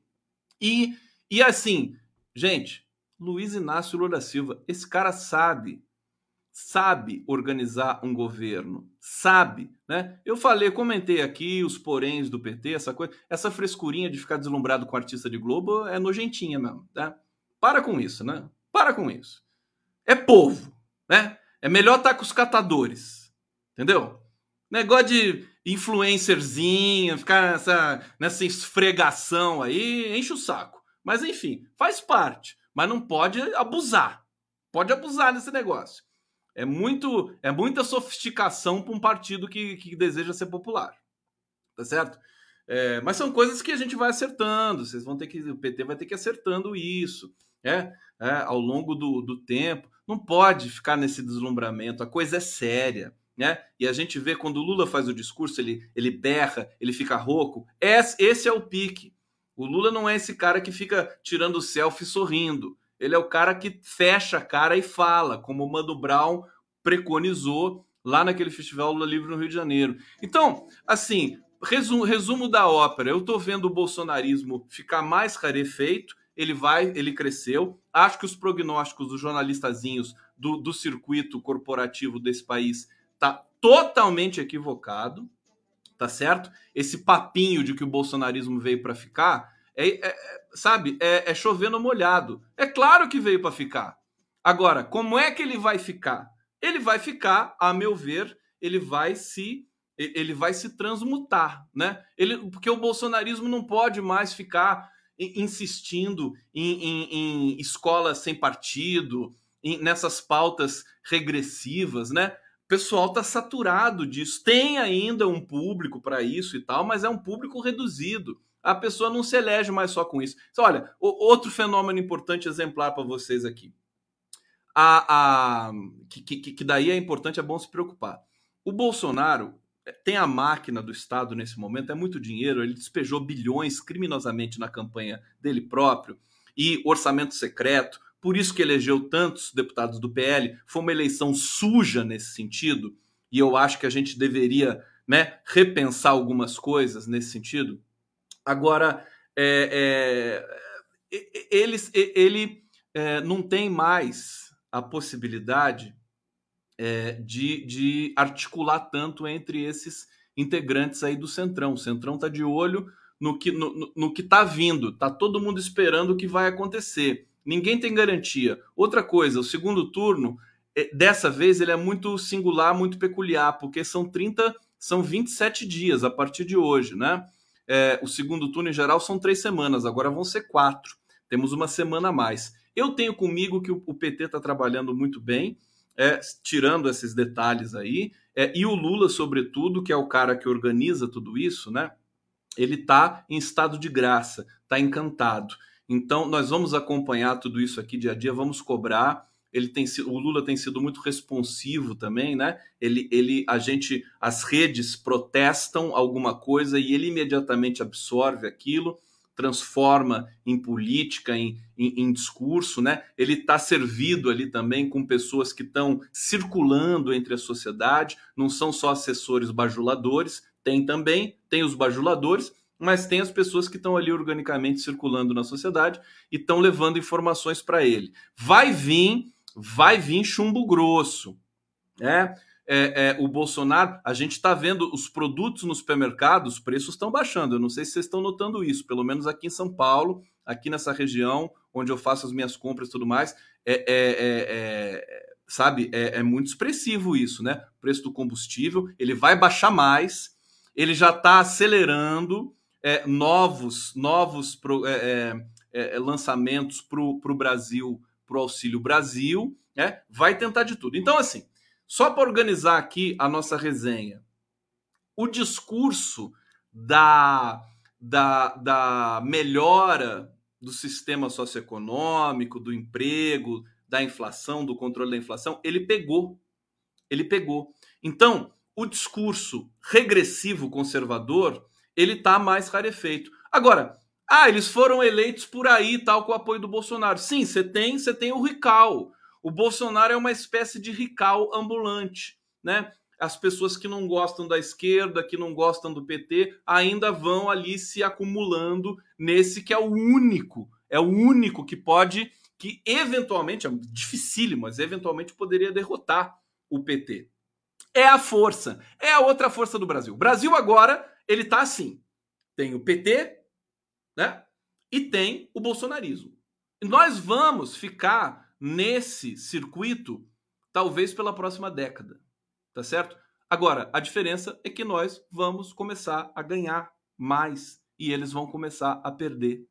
E, e assim, gente, Luiz Inácio Lula Silva, esse cara sabe sabe organizar um governo, sabe, né? Eu falei, comentei aqui os poréns do PT, essa coisa, essa frescurinha de ficar deslumbrado com artista de Globo é nojentinha mesmo, tá? Para com isso, né? Para com isso. É povo, né? É melhor estar tá com os catadores, entendeu? Negócio de influencerzinho, ficar nessa, nessa esfregação aí, enche o saco. Mas enfim, faz parte. Mas não pode abusar. Pode abusar nesse negócio. É muito, é muita sofisticação para um partido que, que deseja ser popular, tá certo? É, mas são coisas que a gente vai acertando. Vocês vão ter que, o PT vai ter que ir acertando isso, é, é ao longo do, do tempo. Não pode ficar nesse deslumbramento. A coisa é séria. Né? E a gente vê quando o Lula faz o discurso, ele, ele berra, ele fica rouco. Esse, esse é o pique. O Lula não é esse cara que fica tirando selfie sorrindo. Ele é o cara que fecha a cara e fala, como o Mano Brown preconizou lá naquele Festival Lula Livre no Rio de Janeiro. Então, assim, resumo, resumo da ópera. Eu estou vendo o bolsonarismo ficar mais rarefeito, ele vai, ele cresceu. Acho que os prognósticos dos jornalistazinhos do, do circuito corporativo desse país tá totalmente equivocado, tá certo? Esse papinho de que o bolsonarismo veio para ficar é, é, é, sabe, é, é chover no molhado. É claro que veio para ficar. Agora, como é que ele vai ficar? Ele vai ficar, a meu ver, ele vai se ele vai se transmutar, né? Ele, porque o bolsonarismo não pode mais ficar insistindo em, em, em escolas sem partido, em, nessas pautas regressivas, né? O pessoal está saturado disso. Tem ainda um público para isso e tal, mas é um público reduzido a pessoa não se elege mais só com isso. Então, olha, outro fenômeno importante exemplar para vocês aqui. A, a que, que, que, daí é importante, é bom se preocupar. O Bolsonaro é, tem a máquina do Estado nesse momento, é muito dinheiro, ele despejou bilhões criminosamente na campanha dele próprio e orçamento secreto, por isso que elegeu tantos deputados do PL. Foi uma eleição suja nesse sentido, e eu acho que a gente deveria né, repensar algumas coisas nesse sentido. Agora, é, é, ele, ele é, não tem mais a possibilidade é, de, de articular tanto entre esses integrantes aí do Centrão. O Centrão está de olho no que no, no que está vindo. Está todo mundo esperando o que vai acontecer. Ninguém tem garantia. Outra coisa, o segundo turno, é, dessa vez, ele é muito singular, muito peculiar, porque são 30, são 27 dias a partir de hoje, né? É, o segundo turno em geral são três semanas, agora vão ser quatro. Temos uma semana a mais. Eu tenho comigo que o PT está trabalhando muito bem, é, tirando esses detalhes aí, é, e o Lula, sobretudo, que é o cara que organiza tudo isso, né? Ele está em estado de graça, está encantado. Então, nós vamos acompanhar tudo isso aqui dia a dia, vamos cobrar. Ele tem o Lula tem sido muito responsivo também, né? Ele, ele, a gente, as redes protestam alguma coisa e ele imediatamente absorve aquilo transforma em política, em, em, em discurso, né? Ele está servido ali também com pessoas que estão circulando entre a sociedade, não são só assessores bajuladores, tem também, tem os bajuladores, mas tem as pessoas que estão ali organicamente circulando na sociedade e estão levando informações para ele. Vai vir, vai vir chumbo grosso, né? é, é, o Bolsonaro, a gente está vendo os produtos no supermercado, os preços estão baixando. Eu não sei se vocês estão notando isso, pelo menos aqui em São Paulo, aqui nessa região onde eu faço as minhas compras e tudo mais, é, é, é, é sabe, é, muito expressivo isso, né? O preço do combustível, ele vai baixar mais, ele já está acelerando novos, novos pro, lançamentos para o Brasil, para o Auxílio Brasil, né? vai tentar de tudo. Então, assim, só para organizar aqui a nossa resenha, o discurso da, da, da melhora do sistema socioeconômico, do emprego, da inflação, do controle da inflação, ele pegou. Ele pegou. Então, o discurso regressivo conservador, ele está mais rarefeito. Agora, ah, eles foram eleitos por aí, tal, com o apoio do Bolsonaro. Sim, você tem, você tem o Rical, o Bolsonaro é uma espécie de rical ambulante, né? As pessoas que não gostam da esquerda, que não gostam do PT, ainda vão ali se acumulando nesse que é o único, é o único que pode, que eventualmente, é dificílimo, mas eventualmente poderia derrotar o PT. É a força, é a outra força do Brasil. O Brasil agora, ele tá assim. Tem o PT, né? E tem o bolsonarismo. E nós vamos ficar nesse circuito, talvez pela próxima década, tá certo? Agora, a diferença é que nós vamos começar a ganhar mais e eles vão começar a perder.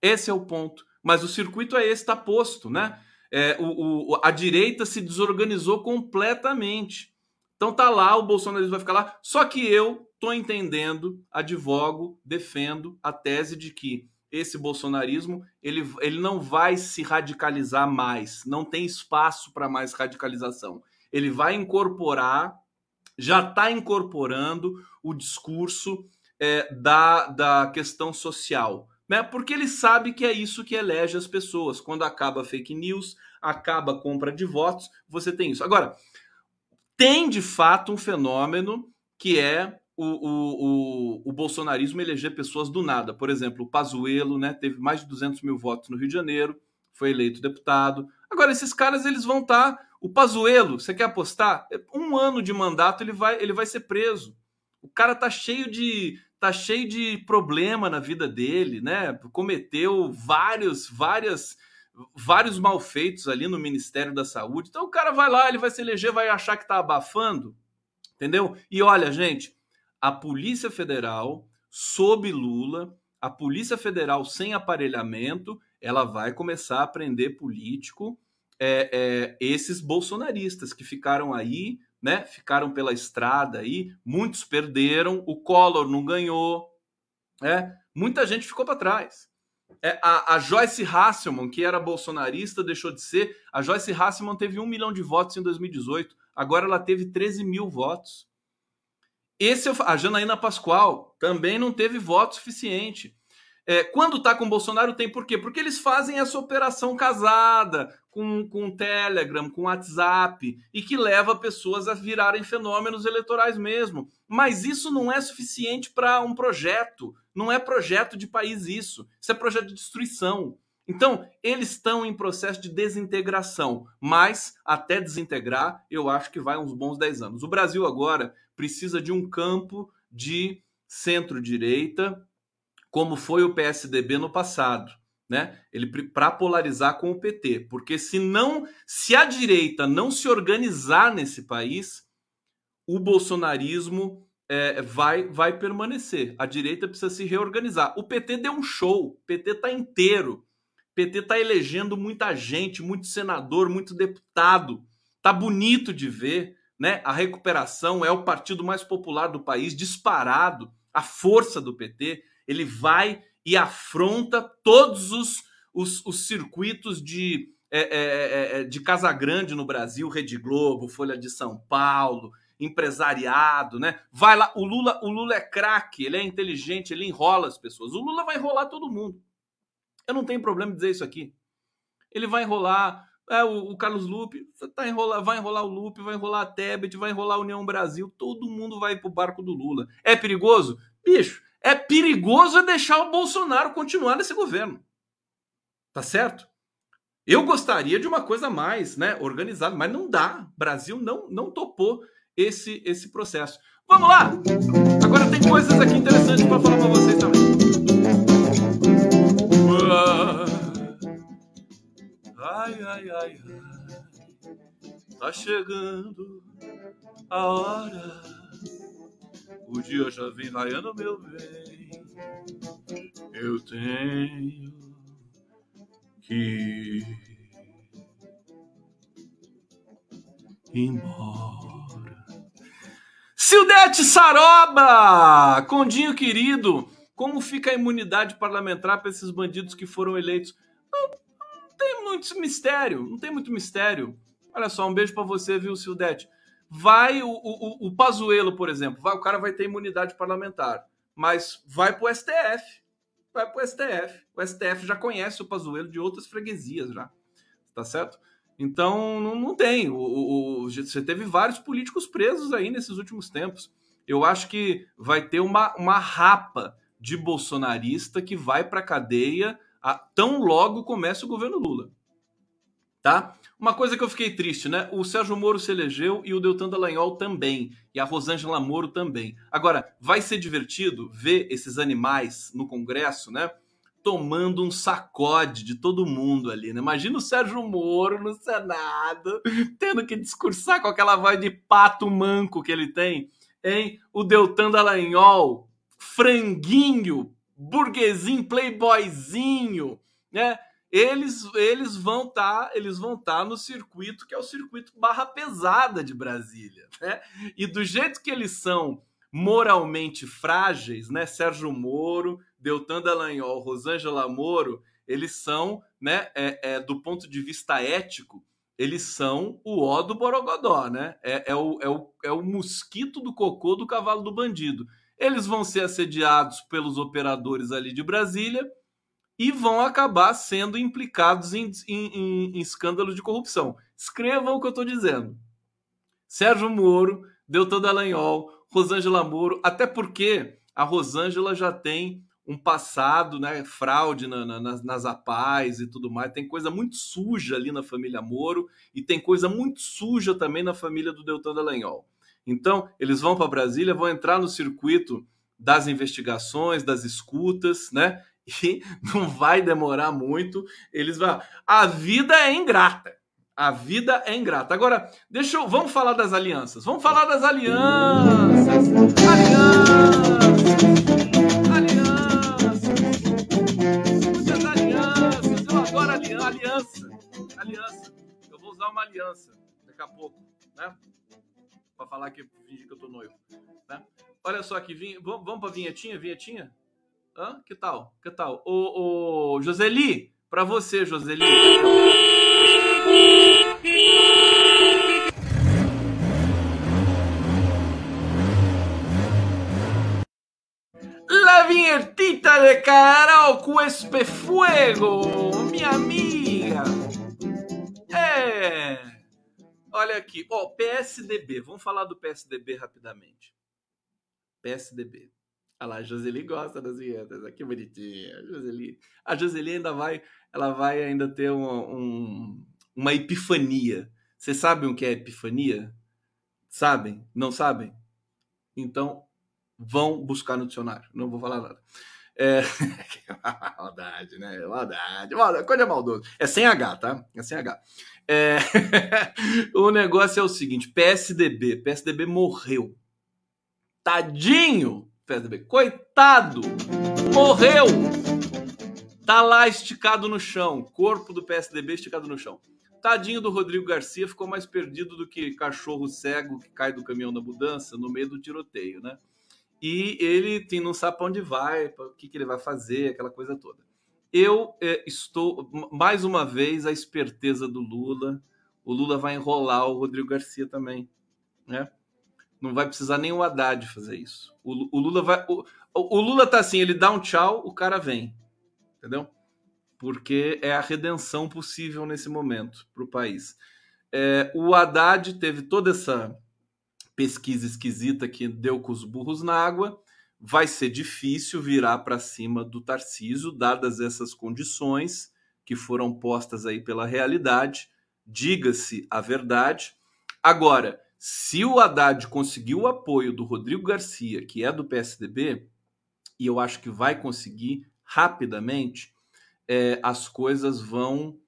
Esse é o ponto. Mas o circuito é esse, está posto, né? É, o, o, a direita se desorganizou completamente. Então tá lá, o Bolsonaro vai ficar lá. Só que eu tô entendendo, advogo, defendo a tese de que esse bolsonarismo ele, ele não vai se radicalizar mais, não tem espaço para mais radicalização. Ele vai incorporar, já está incorporando o discurso é, da, da questão social, né? Porque ele sabe que é isso que elege as pessoas. Quando acaba fake news, acaba compra de votos, você tem isso. Agora, tem de fato um fenômeno que é o, o, o, o, bolsonarismo eleger pessoas do nada. Por exemplo, o Pazuello né, teve mais de 200 mil votos no Rio de Janeiro, foi eleito deputado. Agora, esses caras eles vão estar... Tá, o Pazuello, você quer apostar? Um ano de mandato ele vai, ele vai ser preso. O cara tá cheio de tá cheio de problema na vida dele, né? Cometeu vários, várias, vários malfeitos ali no Ministério da Saúde. Então o cara vai lá, ele vai se eleger, vai achar que tá abafando, entendeu? E olha, gente, a Polícia Federal, sob Lula, a Polícia Federal sem aparelhamento, ela vai começar a prender político, é, é, esses bolsonaristas que ficaram aí, né? Ficaram pela estrada aí, muitos perderam, o Collor não ganhou, é, muita gente ficou para trás. É, a, a, Joyce Hasselman, que era bolsonarista, deixou de ser. A Joyce Hasselman teve um milhão de votos em 2018, agora ela teve 13 mil votos. Esse, a Janaína Pascoal também não teve voto suficiente. É, quando está com Bolsonaro, tem por quê? Porque eles fazem essa operação casada com, com Telegram, com WhatsApp, e que leva pessoas a virarem fenômenos eleitorais mesmo. Mas isso não é suficiente para um projeto. Não é projeto de país isso. Isso é projeto de destruição. Então, eles estão em processo de desintegração, mas até desintegrar, eu acho que vai uns bons 10 anos. O Brasil agora precisa de um campo de centro-direita, como foi o PSDB no passado, né? Ele para polarizar com o PT, porque se não, se a direita não se organizar nesse país, o bolsonarismo é, vai vai permanecer. A direita precisa se reorganizar. O PT deu um show, o PT está inteiro. PT tá elegendo muita gente, muito senador, muito deputado. Tá bonito de ver, né? A recuperação é o partido mais popular do país, disparado. A força do PT, ele vai e afronta todos os, os, os circuitos de, é, é, é, é de Casa Grande no Brasil, Rede Globo, Folha de São Paulo, empresariado, né? Vai lá, o Lula, o Lula é craque, ele é inteligente, ele enrola as pessoas. O Lula vai enrolar todo mundo. Eu não tenho problema em dizer isso aqui. Ele vai enrolar é, o, o Carlos Lupe, tá vai enrolar o Lupe, vai enrolar a Tebet, vai enrolar a União Brasil, todo mundo vai pro barco do Lula. É perigoso? Bicho, é perigoso é deixar o Bolsonaro continuar nesse governo. Tá certo? Eu gostaria de uma coisa mais, né, organizada, mas não dá. Brasil não não topou esse esse processo. Vamos lá. Agora tem coisas aqui interessantes para falar para vocês também. Ai, ai, ai, ai. Tá chegando a hora. O dia já vem raiando, meu bem. Eu tenho que ir embora. Sildete Saroba! Condinho querido, como fica a imunidade parlamentar para esses bandidos que foram eleitos? Muito mistério, não tem muito mistério. Olha só, um beijo para você, viu, Sildete? Vai o, o, o Pazuelo, por exemplo, vai, o cara vai ter imunidade parlamentar, mas vai pro STF. Vai pro STF. O STF já conhece o Pazuelo de outras freguesias já. Tá certo? Então não, não tem. O, o, você teve vários políticos presos aí nesses últimos tempos. Eu acho que vai ter uma, uma rapa de bolsonarista que vai para cadeia a, tão logo comece o governo Lula. Tá? Uma coisa que eu fiquei triste, né? O Sérgio Moro se elegeu e o Deltan Dallagnol também. E a Rosângela Moro também. Agora, vai ser divertido ver esses animais no Congresso, né? Tomando um sacode de todo mundo ali, né? Imagina o Sérgio Moro no Senado, tendo que discursar com aquela voz de pato manco que ele tem, hein? O Deltan Dallagnol, franguinho, burguesinho, playboyzinho, né? Eles, eles vão estar tá, eles vão tá no circuito que é o circuito barra pesada de Brasília, né? E do jeito que eles são moralmente frágeis, né? Sérgio Moro, Deltan Dallagnol, Rosângela Moro, eles são, né? É, é, do ponto de vista ético, eles são o ó do Borogodó, né? É, é, o, é, o, é o mosquito do cocô do cavalo do bandido. Eles vão ser assediados pelos operadores ali de Brasília e vão acabar sendo implicados em, em, em escândalos de corrupção. Escrevam o que eu estou dizendo. Sérgio Moro, Deltan Dallagnol, Rosângela Moro, até porque a Rosângela já tem um passado, né, fraude na, na, nas, nas APAES e tudo mais. Tem coisa muito suja ali na família Moro e tem coisa muito suja também na família do Deltan Dallagnol. Então, eles vão para Brasília, vão entrar no circuito das investigações, das escutas, né? E não vai demorar muito. Eles vão. A vida é ingrata. A vida é ingrata. Agora, deixa eu. Vamos falar das alianças. Vamos falar das alianças. Alianças. Alianças. Alianças. Eu adoro aliança. Aliança. Eu vou usar uma aliança daqui a pouco, né? para falar que finge que eu tô noivo. Né? Olha só aqui, vamos, para vinhetinha, vinhetinha? Hã? Que tal? Que tal? O, o Joseli, para você, Joseli. La vinhetita de Carol Cuespe Fuego, minha amiga. É. Olha aqui, ó, oh, PSDB. Vamos falar do PSDB rapidamente. PSDB. Olha lá, a Joseli gosta das vinhetas. Que bonitinha. A Joseli. A Joseli ainda vai, ela vai ainda ter um, um, uma epifania. Vocês sabem o que é epifania? Sabem? Não sabem? Então, vão buscar no dicionário. Não vou falar nada. É... [laughs] maldade, né? Maldade, maldade. Coisa maldoso. É sem H, tá? É sem H. É... [laughs] o negócio é o seguinte: PSDB. PSDB morreu. Tadinho, PSDB. Coitado. Morreu. Tá lá esticado no chão, corpo do PSDB esticado no chão. Tadinho do Rodrigo Garcia ficou mais perdido do que cachorro cego que cai do caminhão da mudança no meio do tiroteio, né? E ele tem, não sabe para onde vai, o que, que ele vai fazer, aquela coisa toda. Eu é, estou, mais uma vez, a esperteza do Lula. O Lula vai enrolar o Rodrigo Garcia também, né? Não vai precisar nem o Haddad fazer isso. O, o Lula vai. O, o Lula tá assim, ele dá um tchau, o cara vem. Entendeu? Porque é a redenção possível nesse momento para o país. É, o Haddad teve toda essa pesquisa esquisita que deu com os burros na água. Vai ser difícil virar para cima do Tarciso, dadas essas condições que foram postas aí pela realidade. Diga-se a verdade. Agora, se o Haddad conseguiu o apoio do Rodrigo Garcia, que é do PSDB, e eu acho que vai conseguir rapidamente, é, as coisas vão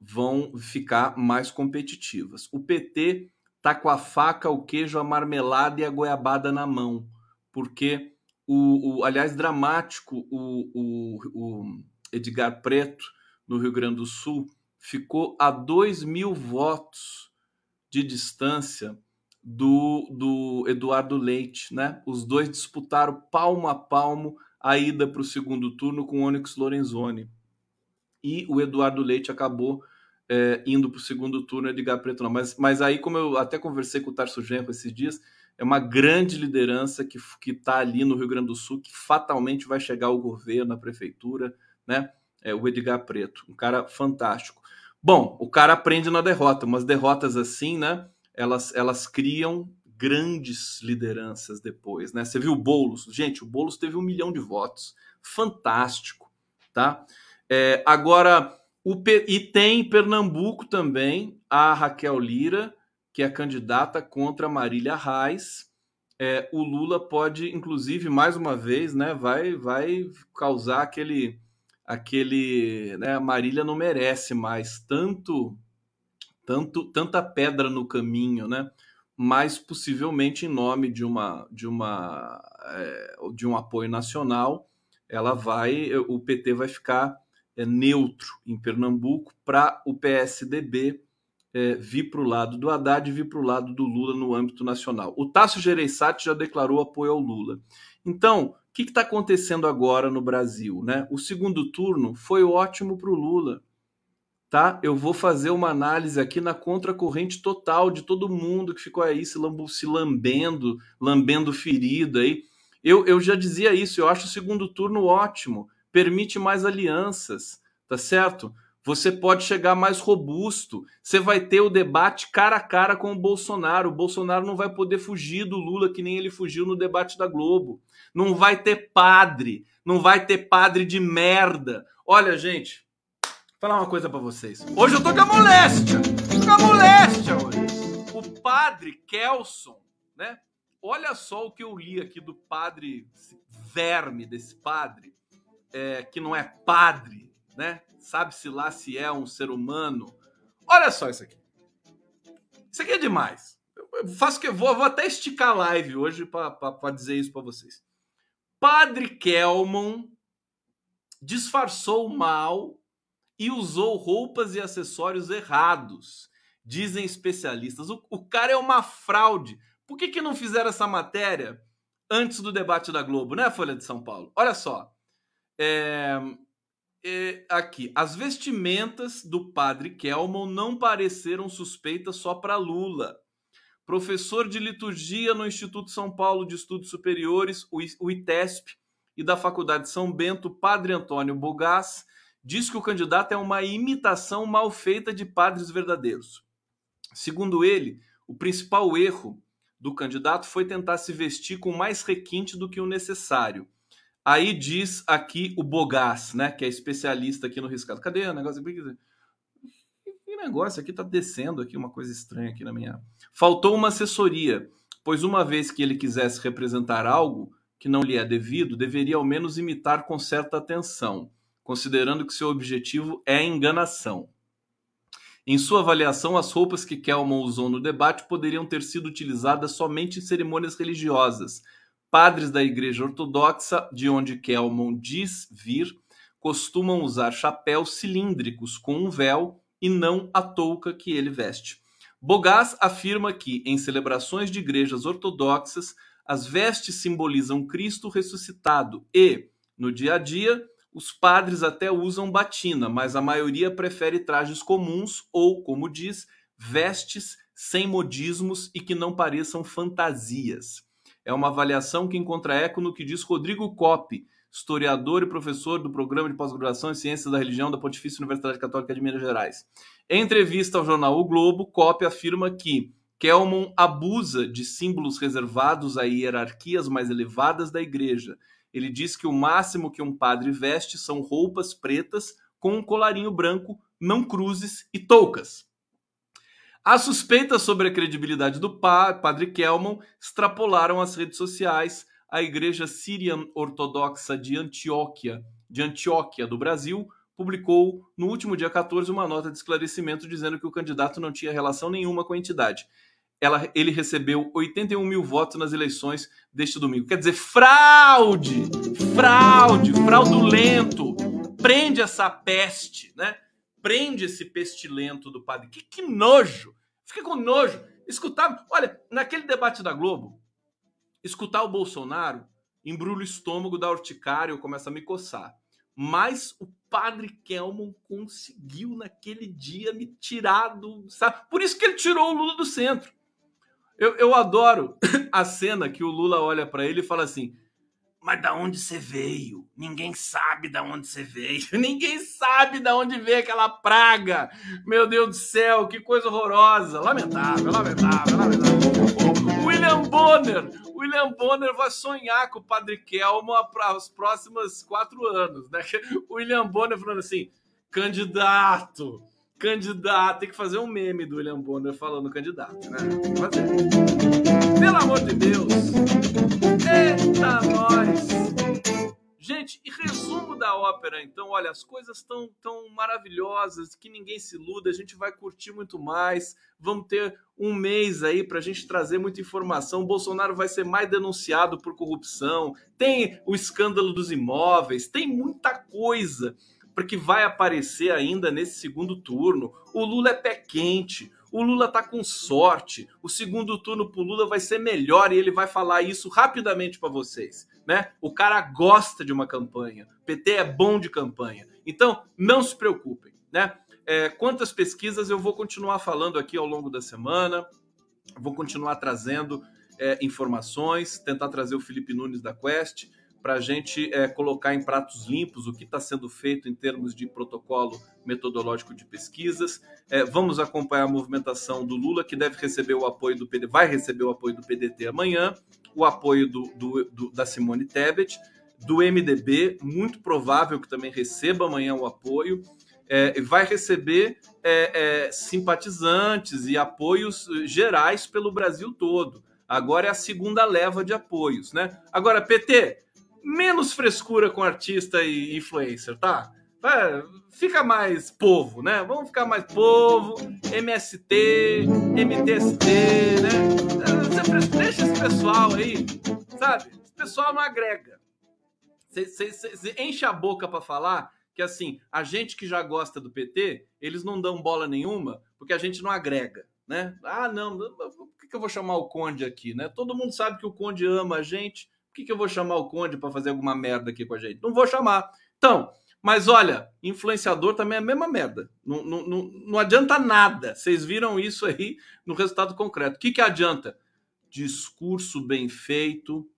vão ficar mais competitivas. O PT tá com a faca, o queijo, a marmelada e a goiabada na mão, porque o, o aliás dramático o, o, o Edgar Preto no Rio Grande do Sul ficou a 2 mil votos de distância do, do Eduardo Leite, né? Os dois disputaram palmo a palmo a ida para o segundo turno com o Onyx Lorenzoni. E o Eduardo Leite acabou é, indo para o segundo turno, Edgar Preto não. Mas, mas aí, como eu até conversei com o Tarso Genro esses dias, é uma grande liderança que está ali no Rio Grande do Sul, que fatalmente vai chegar ao governo, à prefeitura, né? É o Edgar Preto, um cara fantástico. Bom, o cara aprende na derrota, umas derrotas assim, né? Elas, elas criam grandes lideranças depois, né? Você viu o Boulos, gente, o Boulos teve um milhão de votos, fantástico, tá? É, agora, o P... e tem em Pernambuco também a Raquel Lira, que é candidata contra Marília Reis. É, o Lula pode, inclusive, mais uma vez, né, vai, vai causar aquele, aquele, né, Marília não merece mais tanto tanto tanta pedra no caminho, né? Mas possivelmente em nome de uma de uma é, de um apoio nacional, ela vai o PT vai ficar é, neutro em Pernambuco para o PSDB é, vir para o lado do Haddad e vir para o lado do Lula no âmbito nacional. O Tasso Gereissati já declarou apoio ao Lula. Então, o que está acontecendo agora no Brasil? Né? O segundo turno foi ótimo para o Lula tá? Eu vou fazer uma análise aqui na contracorrente total de todo mundo que ficou aí se, lambu, se lambendo, lambendo ferida aí. Eu, eu já dizia isso, eu acho o segundo turno ótimo, permite mais alianças, tá certo? Você pode chegar mais robusto. Você vai ter o debate cara a cara com o Bolsonaro. O Bolsonaro não vai poder fugir do Lula que nem ele fugiu no debate da Globo. Não vai ter padre. Não vai ter padre de merda. Olha, gente, falar uma coisa para vocês. Hoje eu tô com a moléstia. Com a moléstia hoje. O padre Kelson, né? Olha só o que eu li aqui do padre verme desse padre, é, que não é padre, né? Sabe-se lá se é um ser humano. Olha só isso aqui. Isso aqui é demais. Eu faço que vou, vou até esticar a live hoje para dizer isso para vocês. Padre Kelmon disfarçou mal e usou roupas e acessórios errados, dizem especialistas. O, o cara é uma fraude. Por que, que não fizeram essa matéria antes do debate da Globo, né, Folha de São Paulo? Olha só. É, é, aqui, as vestimentas do padre Kelman não pareceram suspeitas só para Lula. Professor de liturgia no Instituto São Paulo de Estudos Superiores, o ITESP, e da Faculdade São Bento, padre Antônio Bogás, diz que o candidato é uma imitação mal feita de padres verdadeiros. Segundo ele, o principal erro do candidato foi tentar se vestir com mais requinte do que o necessário. Aí diz aqui o Bogás, né, que é especialista aqui no riscado. Cadê o negócio? Que negócio aqui tá descendo aqui uma coisa estranha aqui na minha. Faltou uma assessoria, pois uma vez que ele quisesse representar algo que não lhe é devido, deveria ao menos imitar com certa atenção considerando que seu objetivo é enganação. Em sua avaliação, as roupas que Kelman usou no debate poderiam ter sido utilizadas somente em cerimônias religiosas. Padres da Igreja Ortodoxa, de onde Kelman diz vir, costumam usar chapéus cilíndricos com um véu e não a touca que ele veste. Bogás afirma que, em celebrações de igrejas ortodoxas, as vestes simbolizam Cristo ressuscitado e, no dia a dia, os padres até usam batina, mas a maioria prefere trajes comuns ou, como diz, vestes sem modismos e que não pareçam fantasias. É uma avaliação que encontra eco no que diz Rodrigo Coppi, historiador e professor do programa de pós-graduação em Ciências da Religião da Pontifícia Universidade Católica de Minas Gerais. Em entrevista ao jornal O Globo, Coppi afirma que Kelmon abusa de símbolos reservados a hierarquias mais elevadas da igreja. Ele diz que o máximo que um padre veste são roupas pretas com um colarinho branco, não cruzes e toucas. As suspeitas sobre a credibilidade do padre Kelmon extrapolaram as redes sociais, a Igreja Síria Ortodoxa de Antioquia, de Antioquia do Brasil, publicou no último dia 14 uma nota de esclarecimento dizendo que o candidato não tinha relação nenhuma com a entidade. Ela, ele recebeu 81 mil votos nas eleições deste domingo. Quer dizer, fraude! Fraude! Fraudulento! Prende essa peste, né? Prende esse pestilento do padre. Que, que nojo! Fica com nojo. Escutar. Olha, naquele debate da Globo, escutar o Bolsonaro embrulha o estômago da urticária, eu começo a me coçar. Mas o padre Kelmon conseguiu naquele dia me tirar do. Sabe? Por isso que ele tirou o Lula do centro. Eu, eu adoro [laughs] a cena que o Lula olha para ele e fala assim: Mas da onde você veio? Ninguém sabe da onde você veio. [laughs] Ninguém sabe da onde veio aquela praga. Meu Deus do céu, que coisa horrorosa. Lamentável, lamentável, lamentável. William Bonner. William Bonner vai sonhar com o Padre Kelmo para os próximos quatro anos, né? [laughs] William Bonner falando assim, candidato, candidato, tem que fazer um meme do William Bonner falando candidato, né? Fazer. Pelo amor de Deus. Eita, nós. Gente, e resumo da ópera, então, olha, as coisas estão tão maravilhosas que ninguém se iluda, a gente vai curtir muito mais, vamos ter um mês aí para a gente trazer muita informação. O Bolsonaro vai ser mais denunciado por corrupção, tem o escândalo dos imóveis, tem muita coisa porque vai aparecer ainda nesse segundo turno. O Lula é pé quente, o Lula tá com sorte. O segundo turno pro Lula vai ser melhor e ele vai falar isso rapidamente para vocês, né? O cara gosta de uma campanha. O PT é bom de campanha. Então, não se preocupem, né? É, quantas pesquisas eu vou continuar falando aqui ao longo da semana. Vou continuar trazendo é, informações, tentar trazer o Felipe Nunes da Quest para a gente é, colocar em pratos limpos o que está sendo feito em termos de protocolo metodológico de pesquisas. É, vamos acompanhar a movimentação do Lula, que deve receber o apoio do vai receber o apoio do PDT amanhã, o apoio do, do, do, da Simone Tebet, do MDB, muito provável que também receba amanhã o apoio. É, vai receber é, é, simpatizantes e apoios gerais pelo Brasil todo. Agora é a segunda leva de apoios, né? Agora, PT, menos frescura com artista e influencer, tá? Fica mais povo, né? Vamos ficar mais povo, MST, MTST, né? Deixa esse pessoal aí, sabe? Esse pessoal não agrega. Você enche a boca para falar que assim, a gente que já gosta do PT, eles não dão bola nenhuma porque a gente não agrega, né? Ah, não, por que eu vou chamar o Conde aqui, né? Todo mundo sabe que o Conde ama a gente, que, que eu vou chamar o Conde para fazer alguma merda aqui com a gente? Não vou chamar. Então, mas olha, influenciador também é a mesma merda. Não, não, não, não adianta nada. Vocês viram isso aí no resultado concreto. O que, que adianta? Discurso bem feito,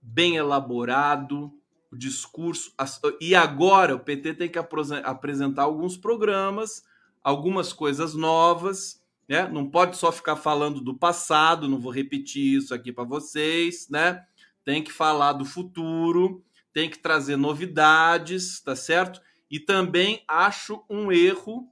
bem elaborado, o discurso. E agora o PT tem que apresentar alguns programas, algumas coisas novas. Né? Não pode só ficar falando do passado, não vou repetir isso aqui para vocês, né? Tem que falar do futuro, tem que trazer novidades, tá certo? E também acho um erro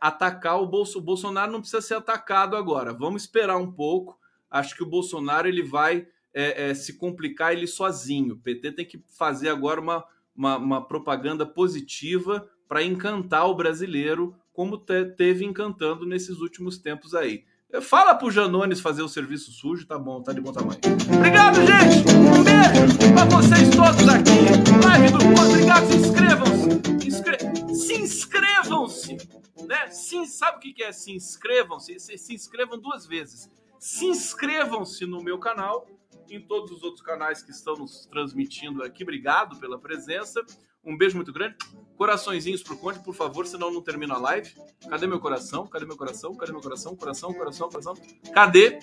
atacar o Bolsonaro. O Bolsonaro não precisa ser atacado agora. Vamos esperar um pouco. Acho que o Bolsonaro ele vai é, é, se complicar ele sozinho. O PT tem que fazer agora uma, uma, uma propaganda positiva para encantar o brasileiro, como te, teve encantando nesses últimos tempos aí. Fala pro Janones fazer o serviço sujo, tá bom, tá de bom tamanho. Obrigado, gente! Um beijo pra vocês todos aqui. Live do Obrigado, se inscrevam-se. Inscre... Se inscrevam-se, né? Sim, sabe o que é se inscrevam-se? Se, se inscrevam duas vezes. Se inscrevam-se no meu canal, em todos os outros canais que estão nos transmitindo aqui. Obrigado pela presença. Um beijo muito grande. Coraçõezinhos pro Conde, por favor, senão não termina a live. Cadê meu coração? Cadê meu coração? Cadê meu coração? Coração, coração, coração. Cadê?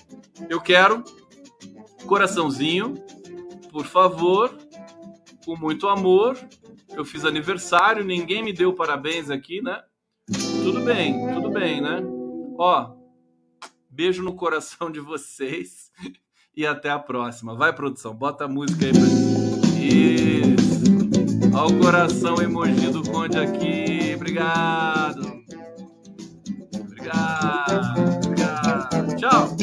Eu quero coraçãozinho, por favor, com muito amor. Eu fiz aniversário, ninguém me deu parabéns aqui, né? Tudo bem, tudo bem, né? Ó, beijo no coração de vocês [laughs] e até a próxima. Vai, produção, bota a música aí pra gente. Isso. Olha o coração emoji do Conde aqui. Obrigado. Obrigado. Obrigado. Tchau.